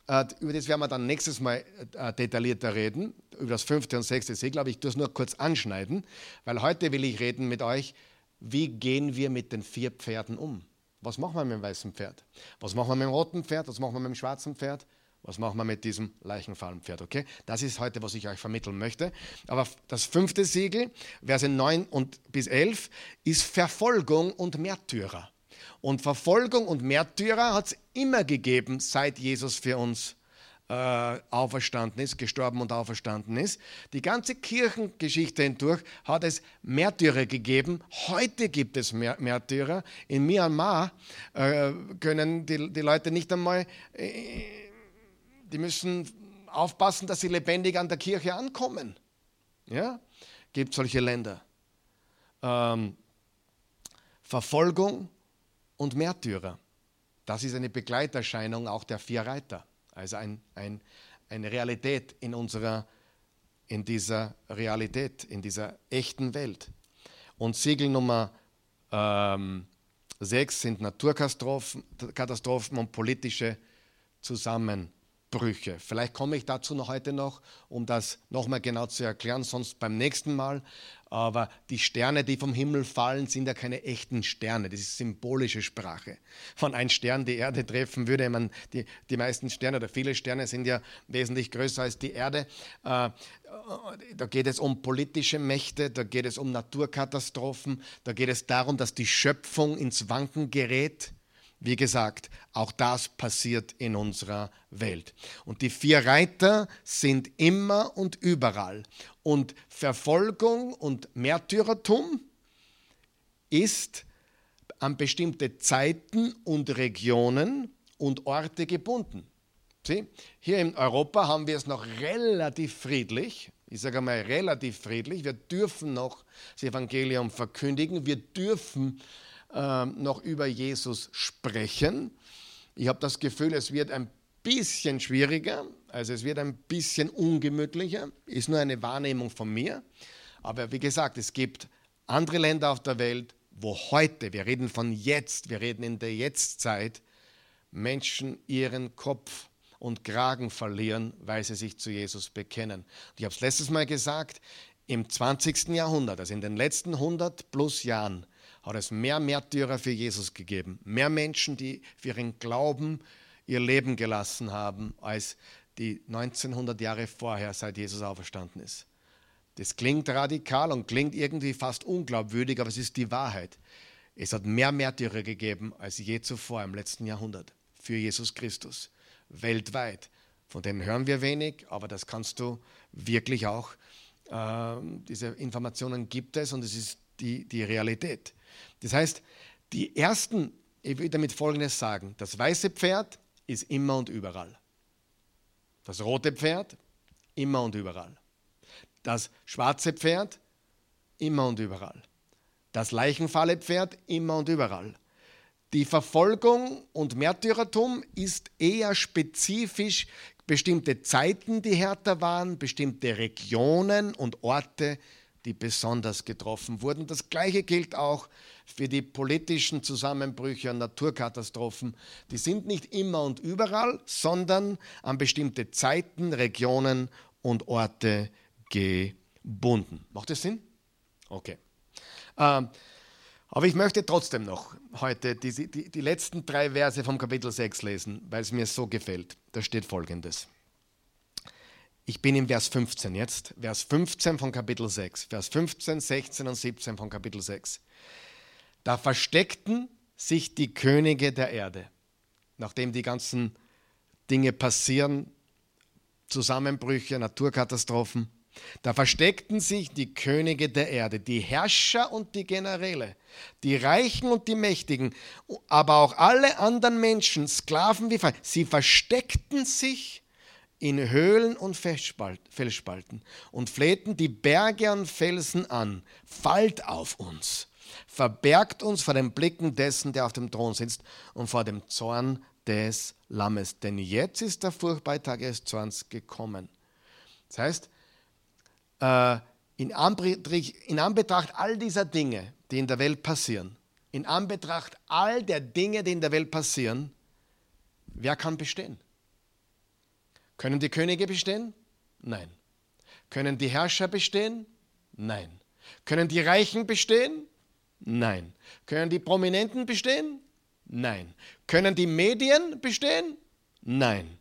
äh, über das werden wir dann nächstes Mal äh, detaillierter reden, über das fünfte und sechste Siegel, aber ich tue es nur kurz anschneiden, weil heute will ich reden mit euch, wie gehen wir mit den vier Pferden um? Was machen wir mit dem weißen Pferd? Was machen wir mit dem roten Pferd? Was machen wir mit dem schwarzen Pferd? Was machen wir mit diesem Leichenfallenpferd? Okay? Das ist heute, was ich euch vermitteln möchte. Aber das fünfte Siegel, Verse 9 und bis 11, ist Verfolgung und Märtyrer. Und Verfolgung und Märtyrer hat es immer gegeben, seit Jesus für uns äh, auferstanden ist, gestorben und auferstanden ist. Die ganze Kirchengeschichte hindurch hat es Märtyrer gegeben. Heute gibt es Märtyrer. In Myanmar äh, können die, die Leute nicht einmal, äh, die müssen aufpassen, dass sie lebendig an der Kirche ankommen. Ja, gibt solche Länder. Ähm, Verfolgung und Märtyrer. Das ist eine Begleiterscheinung auch der vier Reiter. Also ein, ein, eine Realität in unserer, in dieser Realität, in dieser echten Welt. Und Siegel Nummer ähm, sechs sind Naturkatastrophen Katastrophen und politische Zusammenbrüche. Vielleicht komme ich dazu noch heute noch, um das nochmal genau zu erklären, sonst beim nächsten Mal. Aber die Sterne, die vom Himmel fallen, sind ja keine echten Sterne. Das ist symbolische Sprache. Von einem Stern die Erde treffen würde man, die, die meisten Sterne oder viele Sterne sind ja wesentlich größer als die Erde. Äh, da geht es um politische Mächte, da geht es um Naturkatastrophen, da geht es darum, dass die Schöpfung ins Wanken gerät. Wie gesagt, auch das passiert in unserer Welt. Und die vier Reiter sind immer und überall. Und Verfolgung und Märtyrertum ist an bestimmte Zeiten und Regionen und Orte gebunden. Sie? Hier in Europa haben wir es noch relativ friedlich. Ich sage einmal relativ friedlich. Wir dürfen noch das Evangelium verkündigen. Wir dürfen äh, noch über Jesus sprechen. Ich habe das Gefühl, es wird ein bisschen schwieriger, also es wird ein bisschen ungemütlicher, ist nur eine Wahrnehmung von mir. Aber wie gesagt, es gibt andere Länder auf der Welt, wo heute, wir reden von jetzt, wir reden in der Jetztzeit, Menschen ihren Kopf und Kragen verlieren, weil sie sich zu Jesus bekennen. Ich habe es letztes Mal gesagt, im 20. Jahrhundert, also in den letzten 100 plus Jahren, hat es mehr Märtyrer für Jesus gegeben. Mehr Menschen, die für ihren Glauben ihr Leben gelassen haben, als die 1900 Jahre vorher, seit Jesus auferstanden ist. Das klingt radikal und klingt irgendwie fast unglaubwürdig, aber es ist die Wahrheit. Es hat mehr Märtyrer gegeben als je zuvor im letzten Jahrhundert für Jesus Christus, weltweit. Von denen hören wir wenig, aber das kannst du wirklich auch, äh, diese Informationen gibt es und es ist die, die Realität. Das heißt, die ersten, ich will damit Folgendes sagen, das weiße Pferd ist immer und überall. Das rote Pferd, immer und überall. Das schwarze Pferd, immer und überall. Das Leichenfalle Pferd, immer und überall. Die Verfolgung und Märtyrertum ist eher spezifisch bestimmte Zeiten, die härter waren, bestimmte Regionen und Orte, die besonders getroffen wurden. Das Gleiche gilt auch für die politischen Zusammenbrüche und Naturkatastrophen. Die sind nicht immer und überall, sondern an bestimmte Zeiten, Regionen und Orte gebunden. Macht das Sinn? Okay. Ähm, aber ich möchte trotzdem noch heute die, die, die letzten drei Verse vom Kapitel 6 lesen, weil es mir so gefällt. Da steht folgendes. Ich bin im Vers 15 jetzt, Vers 15 von Kapitel 6, Vers 15, 16 und 17 von Kapitel 6. Da versteckten sich die Könige der Erde, nachdem die ganzen Dinge passieren, Zusammenbrüche, Naturkatastrophen. Da versteckten sich die Könige der Erde, die Herrscher und die Generäle, die Reichen und die Mächtigen, aber auch alle anderen Menschen, Sklaven wie frei. Sie versteckten sich in Höhlen und Felsspalten und flehten die Berge und Felsen an. Fallt auf uns, verbergt uns vor den Blicken dessen, der auf dem Thron sitzt und vor dem Zorn des Lammes. Denn jetzt ist der furchtbare Tag des Zorns gekommen. Das heißt, äh, in Anbetracht all dieser Dinge, die in der Welt passieren, in Anbetracht all der Dinge, die in der Welt passieren, wer kann bestehen? Können die Könige bestehen? Nein. Können die Herrscher bestehen? Nein. Können die Reichen bestehen? Nein. Können die Prominenten bestehen? Nein. Können die Medien bestehen? Nein.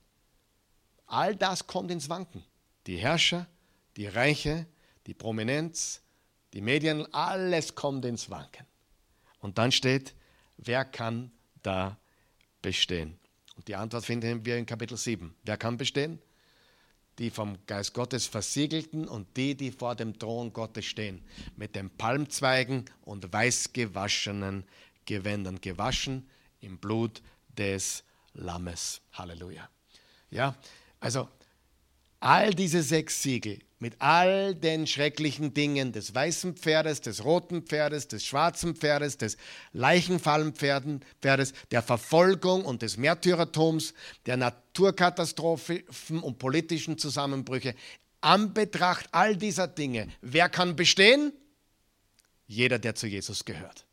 All das kommt ins Wanken. Die Herrscher, die Reiche, die Prominenz, die Medien, alles kommt ins Wanken. Und dann steht, wer kann da bestehen? Und die Antwort finden wir in Kapitel 7. Wer kann bestehen? Die vom Geist Gottes versiegelten und die, die vor dem Thron Gottes stehen, mit den Palmzweigen und weiß gewaschenen Gewändern, gewaschen im Blut des Lammes. Halleluja. Ja, also all diese sechs Siegel mit all den schrecklichen Dingen des weißen Pferdes, des roten Pferdes, des schwarzen Pferdes, des Leichenfallenpferdes, der Verfolgung und des Märtyrertums, der Naturkatastrophen und politischen Zusammenbrüche. Anbetracht all dieser Dinge, wer kann bestehen? Jeder, der zu Jesus gehört.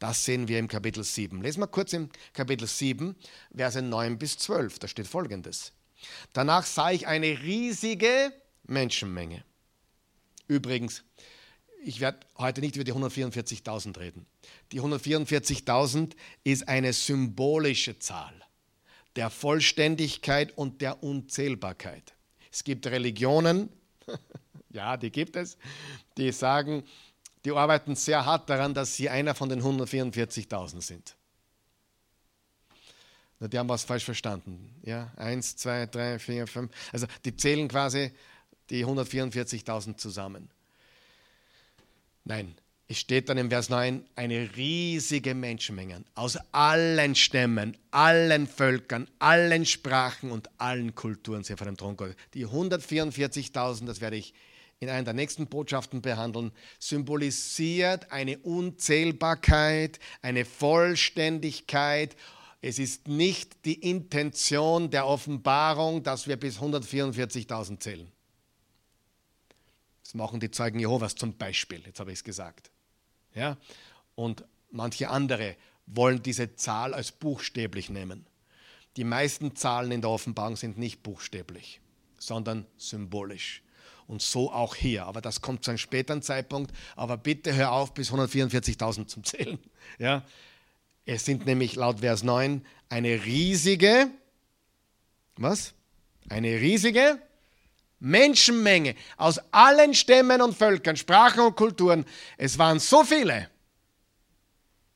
Das sehen wir im Kapitel 7. Lesen wir kurz im Kapitel 7, Verse 9 bis 12. Da steht folgendes. Danach sah ich eine riesige Menschenmenge. Übrigens, ich werde heute nicht über die 144.000 reden. Die 144.000 ist eine symbolische Zahl der Vollständigkeit und der Unzählbarkeit. Es gibt Religionen, ja, die gibt es, die sagen, die arbeiten sehr hart daran, dass sie einer von den 144.000 sind. Die haben was falsch verstanden. Ja, eins, zwei, drei, vier, fünf. Also die zählen quasi die 144.000 zusammen. Nein, es steht dann im Vers 9, eine riesige Menschenmenge aus allen Stämmen, allen Völkern, allen Sprachen und allen Kulturen sind vor dem Thron Gottes. Die 144.000, das werde ich in einer der nächsten Botschaften behandeln, symbolisiert eine Unzählbarkeit, eine Vollständigkeit. Es ist nicht die Intention der Offenbarung, dass wir bis 144.000 zählen. Das machen die Zeugen Jehovas zum Beispiel, jetzt habe ich es gesagt. Ja? Und manche andere wollen diese Zahl als buchstäblich nehmen. Die meisten Zahlen in der Offenbarung sind nicht buchstäblich, sondern symbolisch. Und so auch hier. Aber das kommt zu einem späteren Zeitpunkt. Aber bitte hör auf, bis 144.000 zu zählen. Ja? Es sind nämlich laut Vers 9 eine riesige, was? Eine riesige Menschenmenge aus allen Stämmen und Völkern, Sprachen und Kulturen. Es waren so viele,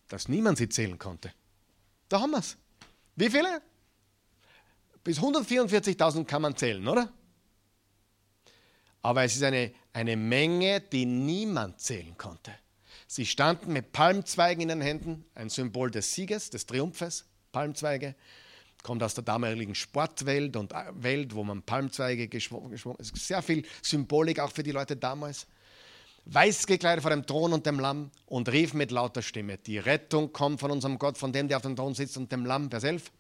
dass niemand sie zählen konnte. Da haben wir es. Wie viele? Bis 144.000 kann man zählen, oder? Aber es ist eine, eine Menge, die niemand zählen konnte. Sie standen mit Palmzweigen in den Händen, ein Symbol des Sieges, des Triumphes, Palmzweige. Kommt aus der damaligen Sportwelt und äh, Welt, wo man Palmzweige geschwungen hat. Sehr viel Symbolik auch für die Leute damals. Weiß gekleidet vor dem Thron und dem Lamm und rief mit lauter Stimme: Die Rettung kommt von unserem Gott, von dem, der auf dem Thron sitzt und dem Lamm, Vers 11.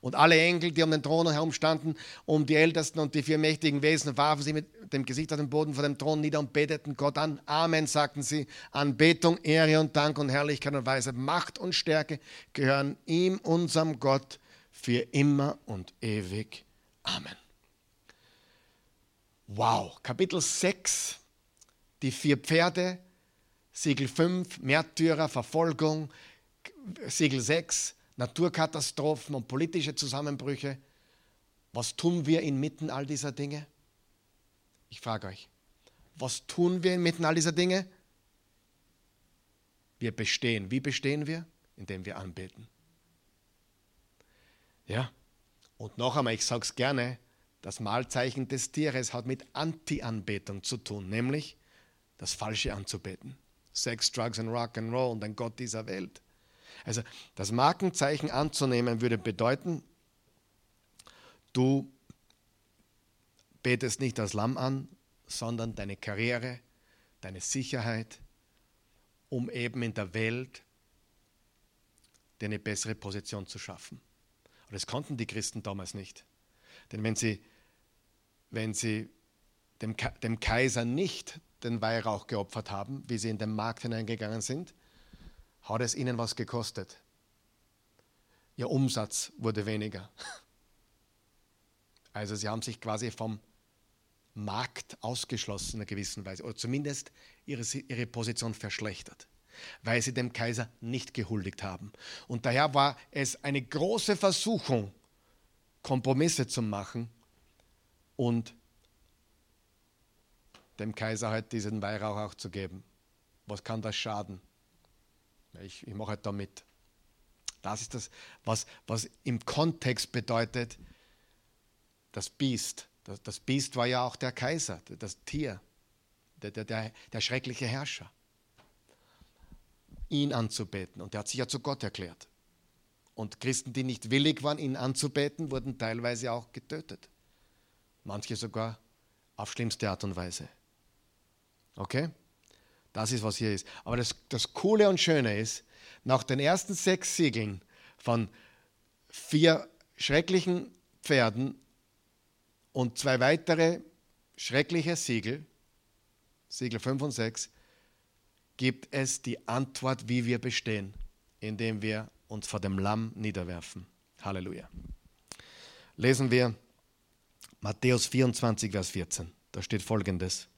Und alle Engel, die um den Thron herum standen, um die Ältesten und die vier mächtigen Wesen, warfen sie mit dem Gesicht auf den Boden vor dem Thron nieder und beteten Gott an. Amen, sagten sie. Anbetung, Ehre und Dank und Herrlichkeit und Weisheit, Macht und Stärke gehören ihm, unserem Gott, für immer und ewig. Amen. Wow, Kapitel 6, die vier Pferde, Siegel 5, Märtyrer, Verfolgung, Siegel 6, Naturkatastrophen und politische Zusammenbrüche. Was tun wir inmitten all dieser Dinge? Ich frage euch, was tun wir inmitten all dieser Dinge? Wir bestehen. Wie bestehen wir? Indem wir anbeten. Ja, und noch einmal, ich sage es gerne, das Malzeichen des Tieres hat mit Anti-Anbetung zu tun, nämlich das Falsche anzubeten. Sex, Drugs und Rock and Roll und ein Gott dieser Welt. Also das Markenzeichen anzunehmen würde bedeuten, du betest nicht das Lamm an, sondern deine Karriere, deine Sicherheit, um eben in der Welt dir eine bessere Position zu schaffen. Und das konnten die Christen damals nicht. Denn wenn sie, wenn sie dem, dem Kaiser nicht den Weihrauch geopfert haben, wie sie in den Markt hineingegangen sind, hat es ihnen was gekostet. Ihr Umsatz wurde weniger. Also sie haben sich quasi vom Markt ausgeschlossen in einer gewissen Weise oder zumindest ihre, ihre Position verschlechtert, weil sie dem Kaiser nicht gehuldigt haben. Und daher war es eine große Versuchung, Kompromisse zu machen und dem Kaiser halt diesen Weihrauch auch zu geben. Was kann das schaden? Ich, ich mache halt da mit. Das ist das, was, was im Kontext bedeutet, das Biest. Das, das Biest war ja auch der Kaiser, das Tier, der, der, der, der schreckliche Herrscher. Ihn anzubeten. Und er hat sich ja zu Gott erklärt. Und Christen, die nicht willig waren, ihn anzubeten, wurden teilweise auch getötet. Manche sogar auf schlimmste Art und Weise. Okay? Das ist, was hier ist. Aber das, das Coole und Schöne ist, nach den ersten sechs Siegeln von vier schrecklichen Pferden und zwei weitere schreckliche Siegel, Siegel 5 und 6, gibt es die Antwort, wie wir bestehen, indem wir uns vor dem Lamm niederwerfen. Halleluja. Lesen wir Matthäus 24, Vers 14. Da steht folgendes.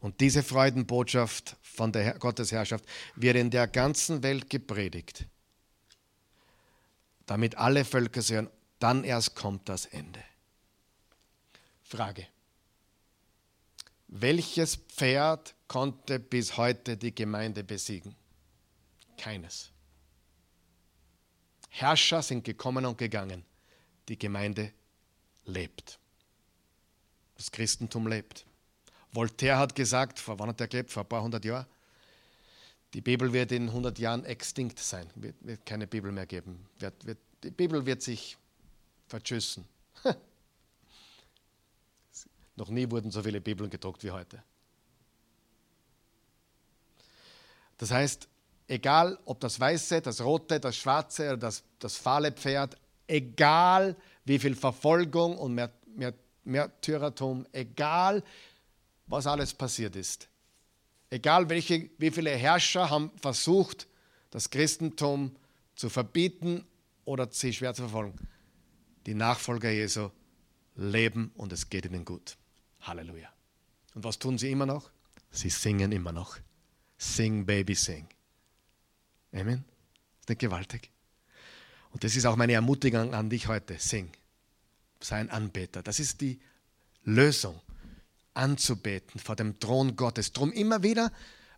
Und diese Freudenbotschaft von der Gottesherrschaft wird in der ganzen Welt gepredigt, damit alle Völker sehen, dann erst kommt das Ende. Frage. Welches Pferd konnte bis heute die Gemeinde besiegen? Keines. Herrscher sind gekommen und gegangen. Die Gemeinde lebt. Das Christentum lebt. Voltaire hat gesagt, vor wann hat er gelebt? Vor ein paar hundert Jahren. Die Bibel wird in 100 Jahren extinkt sein, wird, wird keine Bibel mehr geben. Wird, wird, die Bibel wird sich verschüssen. Noch nie wurden so viele Bibeln gedruckt wie heute. Das heißt, egal ob das weiße, das rote, das schwarze oder das, das fahle Pferd, egal wie viel Verfolgung und Märtyrertum, egal was alles passiert ist. Egal welche, wie viele Herrscher haben versucht, das Christentum zu verbieten oder sie schwer zu verfolgen. Die Nachfolger Jesu leben und es geht ihnen gut. Halleluja. Und was tun sie immer noch? Sie singen immer noch. Sing, Baby, sing. Amen. Ist nicht gewaltig? Und das ist auch meine Ermutigung an dich heute. Sing. Sei ein Anbeter. Das ist die Lösung anzubeten vor dem Thron Gottes. Drum immer wieder,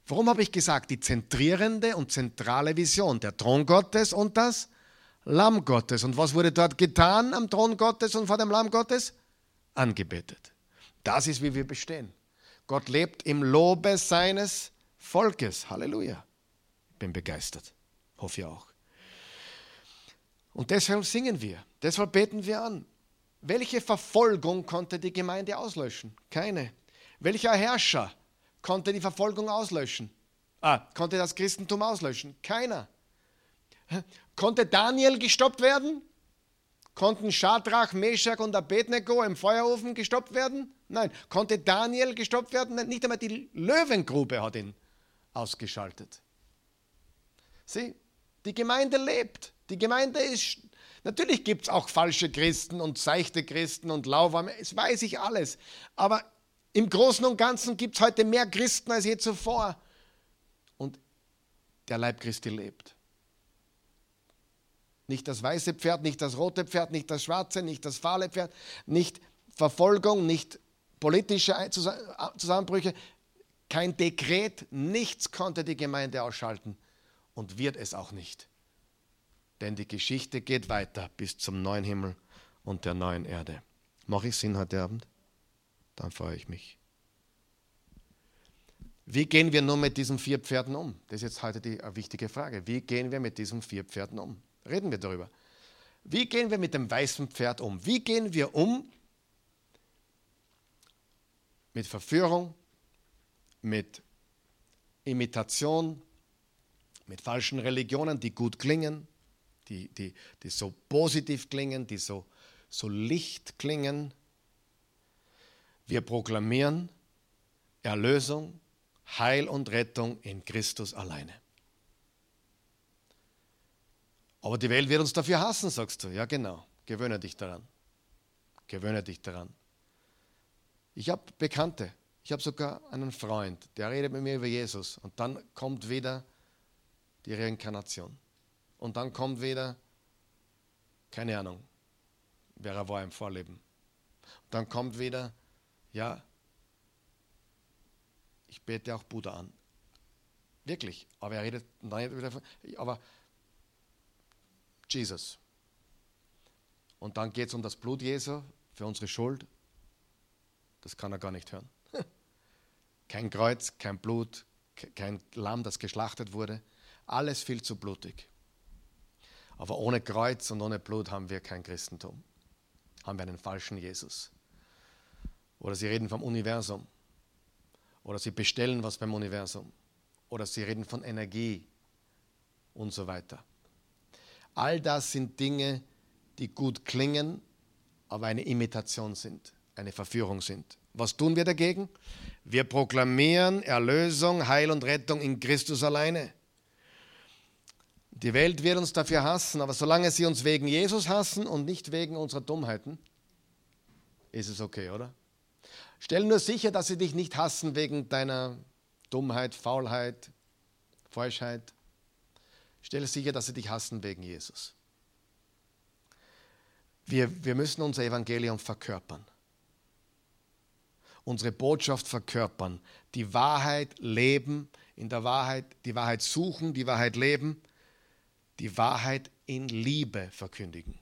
warum habe ich gesagt, die zentrierende und zentrale Vision, der Thron Gottes und das Lamm Gottes. Und was wurde dort getan am Thron Gottes und vor dem Lamm Gottes? Angebetet. Das ist, wie wir bestehen. Gott lebt im Lobe seines Volkes. Halleluja. Bin begeistert. Hoffe ich auch. Und deshalb singen wir, deshalb beten wir an. Welche Verfolgung konnte die Gemeinde auslöschen? Keine. Welcher Herrscher konnte die Verfolgung auslöschen? Ah, konnte das Christentum auslöschen? Keiner. Konnte Daniel gestoppt werden? Konnten Schadrach, Meshach und Abednego im Feuerofen gestoppt werden? Nein. Konnte Daniel gestoppt werden? Nicht einmal die Löwengrube hat ihn ausgeschaltet. Sieh, die Gemeinde lebt. Die Gemeinde ist. Natürlich gibt es auch falsche Christen und seichte Christen und lauwarme, das weiß ich alles. Aber im Großen und Ganzen gibt es heute mehr Christen als je zuvor. Und der Leib Christi lebt. Nicht das weiße Pferd, nicht das rote Pferd, nicht das schwarze, nicht das fahle Pferd, nicht Verfolgung, nicht politische Zusammenbrüche, kein Dekret, nichts konnte die Gemeinde ausschalten und wird es auch nicht. Denn die Geschichte geht weiter bis zum neuen Himmel und der neuen Erde. Mache ich Sinn heute Abend? Dann freue ich mich. Wie gehen wir nun mit diesen vier Pferden um? Das ist jetzt heute die wichtige Frage. Wie gehen wir mit diesen vier Pferden um? Reden wir darüber. Wie gehen wir mit dem weißen Pferd um? Wie gehen wir um mit Verführung, mit Imitation, mit falschen Religionen, die gut klingen, die, die, die so positiv klingen, die so, so licht klingen. Wir proklamieren Erlösung, Heil und Rettung in Christus alleine. Aber die Welt wird uns dafür hassen, sagst du. Ja, genau. Gewöhne dich daran. Gewöhne dich daran. Ich habe Bekannte. Ich habe sogar einen Freund, der redet mit mir über Jesus. Und dann kommt wieder die Reinkarnation. Und dann kommt wieder, keine Ahnung, wer er war im Vorleben. Dann kommt wieder, ja, ich bete auch Buddha an. Wirklich. Aber er redet, dann wieder, aber Jesus. Und dann geht es um das Blut Jesu für unsere Schuld. Das kann er gar nicht hören. Kein Kreuz, kein Blut, kein Lamm, das geschlachtet wurde. Alles viel zu blutig. Aber ohne Kreuz und ohne Blut haben wir kein Christentum. Haben wir einen falschen Jesus. Oder sie reden vom Universum. Oder sie bestellen was beim Universum. Oder sie reden von Energie und so weiter. All das sind Dinge, die gut klingen, aber eine Imitation sind, eine Verführung sind. Was tun wir dagegen? Wir proklamieren Erlösung, Heil und Rettung in Christus alleine. Die Welt wird uns dafür hassen, aber solange sie uns wegen Jesus hassen und nicht wegen unserer Dummheiten, ist es okay, oder? Stell nur sicher, dass sie dich nicht hassen wegen deiner Dummheit, Faulheit, Falschheit. Stelle sicher, dass sie dich hassen wegen Jesus. Wir, wir müssen unser Evangelium verkörpern. Unsere Botschaft verkörpern. Die Wahrheit leben, in der Wahrheit, die Wahrheit suchen, die Wahrheit leben, die Wahrheit in Liebe verkündigen.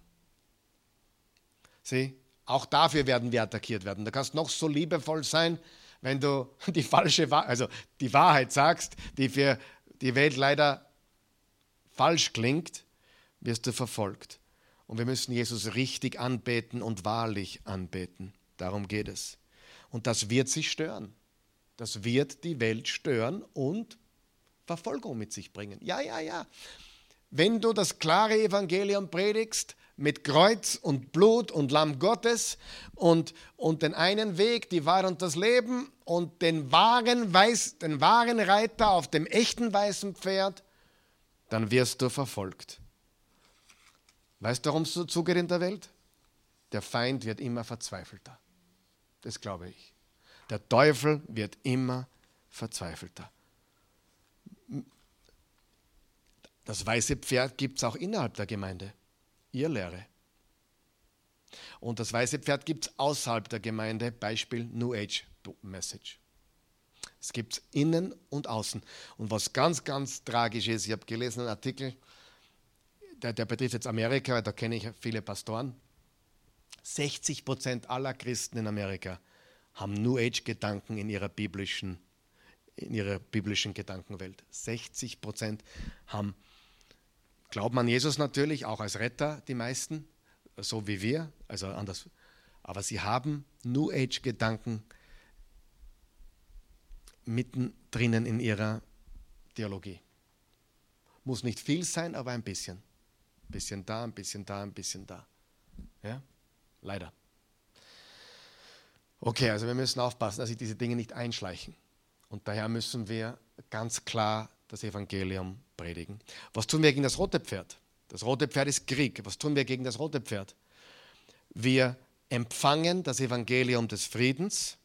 Sieh, auch dafür werden wir attackiert werden. Du kannst noch so liebevoll sein, wenn du die falsche Wahrheit, also die Wahrheit sagst, die für die Welt leider falsch klingt, wirst du verfolgt. Und wir müssen Jesus richtig anbeten und wahrlich anbeten. Darum geht es. Und das wird sich stören. Das wird die Welt stören und Verfolgung mit sich bringen. Ja, ja, ja. Wenn du das klare Evangelium predigst, mit Kreuz und Blut und Lamm Gottes und, und den einen Weg, die Wahrheit und das Leben und den wahren, Weiß, den wahren Reiter auf dem echten weißen Pferd, dann wirst du verfolgt. Weißt du, warum es so zugeht in der Welt? Der Feind wird immer verzweifelter. Das glaube ich. Der Teufel wird immer verzweifelter. Das weiße Pferd gibt es auch innerhalb der Gemeinde. Ihr Lehre. Und das weiße Pferd gibt es außerhalb der Gemeinde, Beispiel New Age Message. Es gibt es innen und außen. Und was ganz, ganz tragisch ist, ich habe gelesen einen Artikel, der, der betrifft jetzt Amerika, da kenne ich viele Pastoren. 60 Prozent aller Christen in Amerika haben New Age-Gedanken in ihrer biblischen, in ihrer biblischen Gedankenwelt. 60 Prozent haben, glauben an Jesus natürlich, auch als Retter, die meisten, so wie wir, also anders. Aber sie haben New Age-Gedanken mittendrin in ihrer Theologie. Muss nicht viel sein, aber ein bisschen. Ein bisschen da, ein bisschen da, ein bisschen da. Ja? Leider. Okay, also wir müssen aufpassen, dass sich diese Dinge nicht einschleichen. Und daher müssen wir ganz klar das Evangelium predigen. Was tun wir gegen das rote Pferd? Das rote Pferd ist Krieg. Was tun wir gegen das rote Pferd? Wir empfangen das Evangelium des Friedens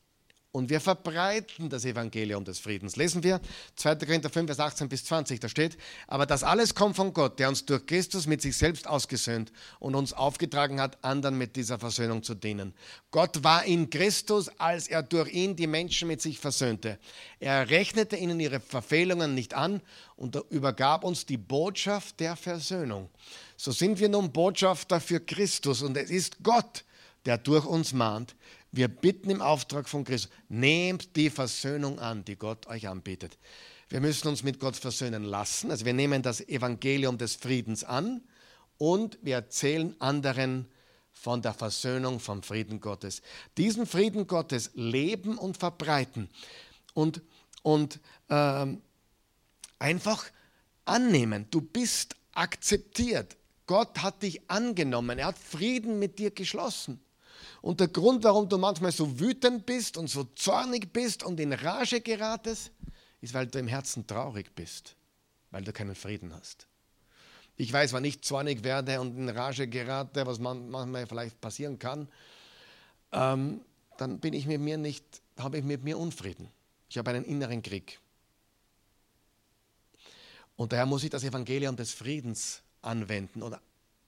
und wir verbreiten das Evangelium des Friedens. Lesen wir 2. Korinther 5, Vers 18 bis 20, da steht, aber das alles kommt von Gott, der uns durch Christus mit sich selbst ausgesöhnt und uns aufgetragen hat, anderen mit dieser Versöhnung zu dienen. Gott war in Christus, als er durch ihn die Menschen mit sich versöhnte. Er rechnete ihnen ihre Verfehlungen nicht an und übergab uns die Botschaft der Versöhnung. So sind wir nun Botschafter für Christus und es ist Gott, der durch uns mahnt. Wir bitten im Auftrag von Christus, nehmt die Versöhnung an, die Gott euch anbietet. Wir müssen uns mit Gott versöhnen lassen. Also wir nehmen das Evangelium des Friedens an und wir erzählen anderen von der Versöhnung, vom Frieden Gottes. Diesen Frieden Gottes leben und verbreiten und, und äh, einfach annehmen. Du bist akzeptiert. Gott hat dich angenommen. Er hat Frieden mit dir geschlossen. Und der Grund, warum du manchmal so wütend bist und so zornig bist und in Rage geratest, ist, weil du im Herzen traurig bist, weil du keinen Frieden hast. Ich weiß, wann ich zornig werde und in Rage gerate, was manchmal vielleicht passieren kann, ähm, dann bin ich mit mir nicht, habe ich mit mir Unfrieden. Ich habe einen inneren Krieg. Und daher muss ich das Evangelium des Friedens anwenden oder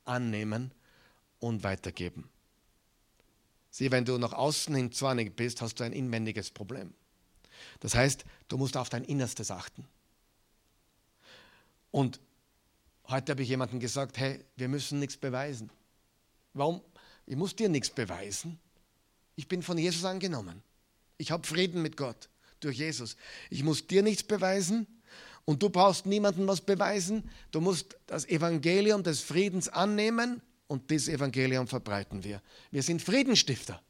annehmen und weitergeben. Sieh, wenn du nach außen hin zornig bist, hast du ein inwendiges Problem. Das heißt, du musst auf dein Innerstes achten. Und heute habe ich jemandem gesagt, hey, wir müssen nichts beweisen. Warum? Ich muss dir nichts beweisen. Ich bin von Jesus angenommen. Ich habe Frieden mit Gott durch Jesus. Ich muss dir nichts beweisen und du brauchst niemandem was beweisen. Du musst das Evangelium des Friedens annehmen und dieses Evangelium verbreiten wir. Wir sind Friedenstifter.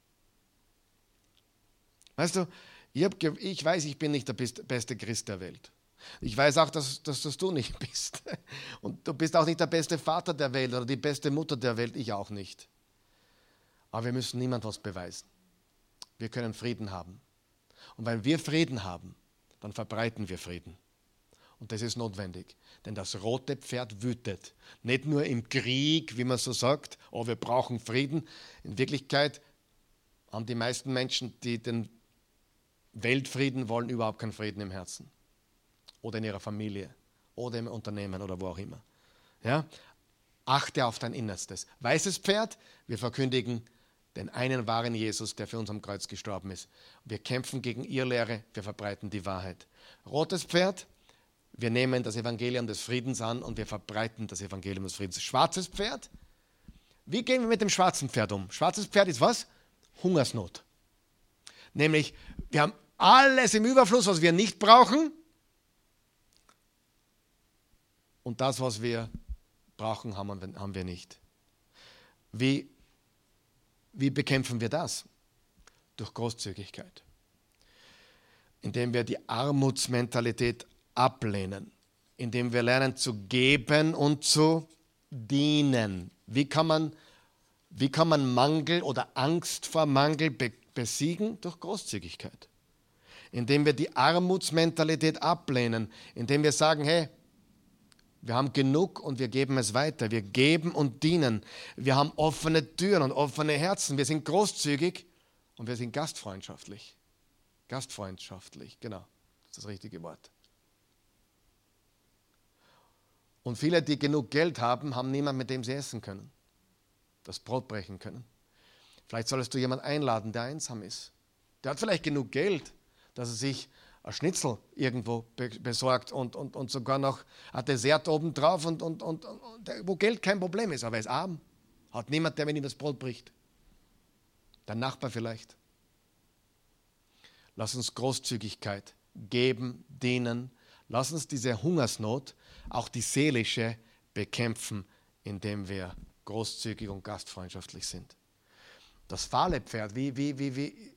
Weißt du, ich, weiß, ich bin nicht der beste Christ der Welt. Ich weiß auch, dass, dass das du nicht bist. Und du bist auch nicht der beste Vater der Welt oder die beste Mutter der Welt, ich auch nicht. Aber wir müssen niemand was beweisen. Wir können Frieden haben. Und wenn wir Frieden haben, dann verbreiten wir Frieden. Und das ist notwendig, denn das rote Pferd wütet. Nicht nur im Krieg, wie man so sagt, oh, wir brauchen Frieden. In Wirklichkeit haben die meisten Menschen, die den Weltfrieden wollen, überhaupt keinen Frieden im Herzen. Oder in ihrer Familie. Oder im Unternehmen oder wo auch immer. Ja? Achte auf dein Innerstes. Weißes Pferd, wir verkündigen den einen wahren Jesus, der für uns am Kreuz gestorben ist. Wir kämpfen gegen Irrlehre, wir verbreiten die Wahrheit. Rotes Pferd, wir nehmen das Evangelium des Friedens an und wir verbreiten das Evangelium des Friedens. Schwarzes Pferd. Wie gehen wir mit dem schwarzen Pferd um? Schwarzes Pferd ist was? Hungersnot. Nämlich, wir haben alles im Überfluss, was wir nicht brauchen. Und das, was wir brauchen, haben wir nicht. Wie, wie bekämpfen wir das? Durch Großzügigkeit. Indem wir die Armutsmentalität ablehnen, indem wir lernen zu geben und zu dienen. Wie kann man, wie kann man Mangel oder Angst vor Mangel be besiegen? Durch Großzügigkeit. Indem wir die Armutsmentalität ablehnen, indem wir sagen, hey, wir haben genug und wir geben es weiter. Wir geben und dienen. Wir haben offene Türen und offene Herzen. Wir sind großzügig und wir sind gastfreundschaftlich. Gastfreundschaftlich, genau, das ist das richtige Wort. Und viele, die genug Geld haben, haben niemanden, mit dem sie essen können, das Brot brechen können. Vielleicht solltest du jemanden einladen, der einsam ist. Der hat vielleicht genug Geld, dass er sich ein Schnitzel irgendwo besorgt und, und, und sogar noch ein Dessert obendrauf, und, und, und, und, wo Geld kein Problem ist. Aber er ist arm, hat niemand, der mit ihm das Brot bricht. Dein Nachbar vielleicht. Lass uns Großzügigkeit geben, dienen. Lass uns diese Hungersnot, auch die seelische, bekämpfen, indem wir großzügig und gastfreundschaftlich sind. Das fahle Pferd, wie, wie, wie, wie,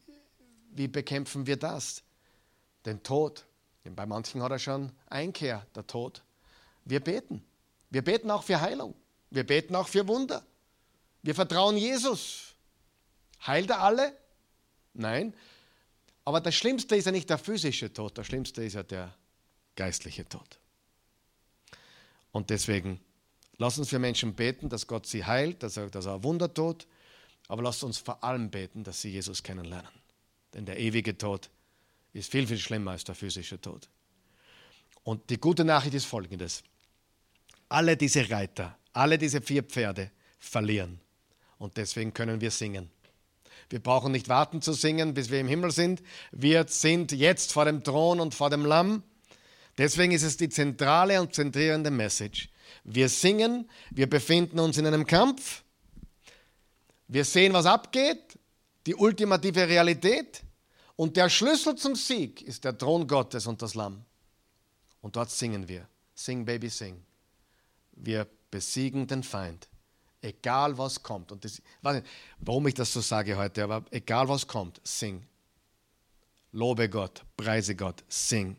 wie bekämpfen wir das? Den Tod. Bei manchen hat er schon Einkehr, der Tod. Wir beten. Wir beten auch für Heilung. Wir beten auch für Wunder. Wir vertrauen Jesus. Heilt er alle? Nein. Aber das Schlimmste ist ja nicht der physische Tod, das Schlimmste ist ja der geistliche Tod. Und deswegen, lass uns für Menschen beten, dass Gott sie heilt, dass er, dass er Wunder tut, aber lass uns vor allem beten, dass sie Jesus kennenlernen. Denn der ewige Tod ist viel, viel schlimmer als der physische Tod. Und die gute Nachricht ist folgendes. Alle diese Reiter, alle diese vier Pferde verlieren. Und deswegen können wir singen. Wir brauchen nicht warten zu singen, bis wir im Himmel sind. Wir sind jetzt vor dem Thron und vor dem Lamm. Deswegen ist es die zentrale und zentrierende Message. Wir singen, wir befinden uns in einem Kampf. Wir sehen, was abgeht, die ultimative Realität. Und der Schlüssel zum Sieg ist der Thron Gottes und das Lamm. Und dort singen wir. Sing, Baby, sing. Wir besiegen den Feind egal was kommt. Und das, nicht, warum ich das so sage heute, aber egal was kommt, sing. Lobe Gott, preise Gott, sing.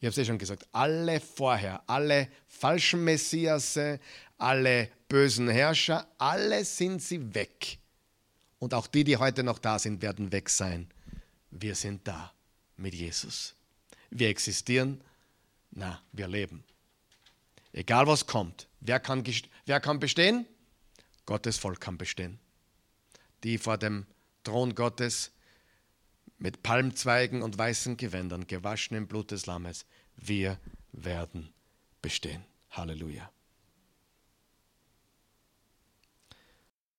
Ich habe es ja schon gesagt, alle vorher, alle falschen Messiasse, alle bösen Herrscher, alle sind sie weg. Und auch die, die heute noch da sind, werden weg sein. Wir sind da mit Jesus. Wir existieren, na, wir leben. Egal was kommt, wer kann, wer kann bestehen? Gottes Volk kann bestehen. Die vor dem Thron Gottes mit Palmzweigen und weißen Gewändern, gewaschen im Blut des Lammes, wir werden bestehen. Halleluja.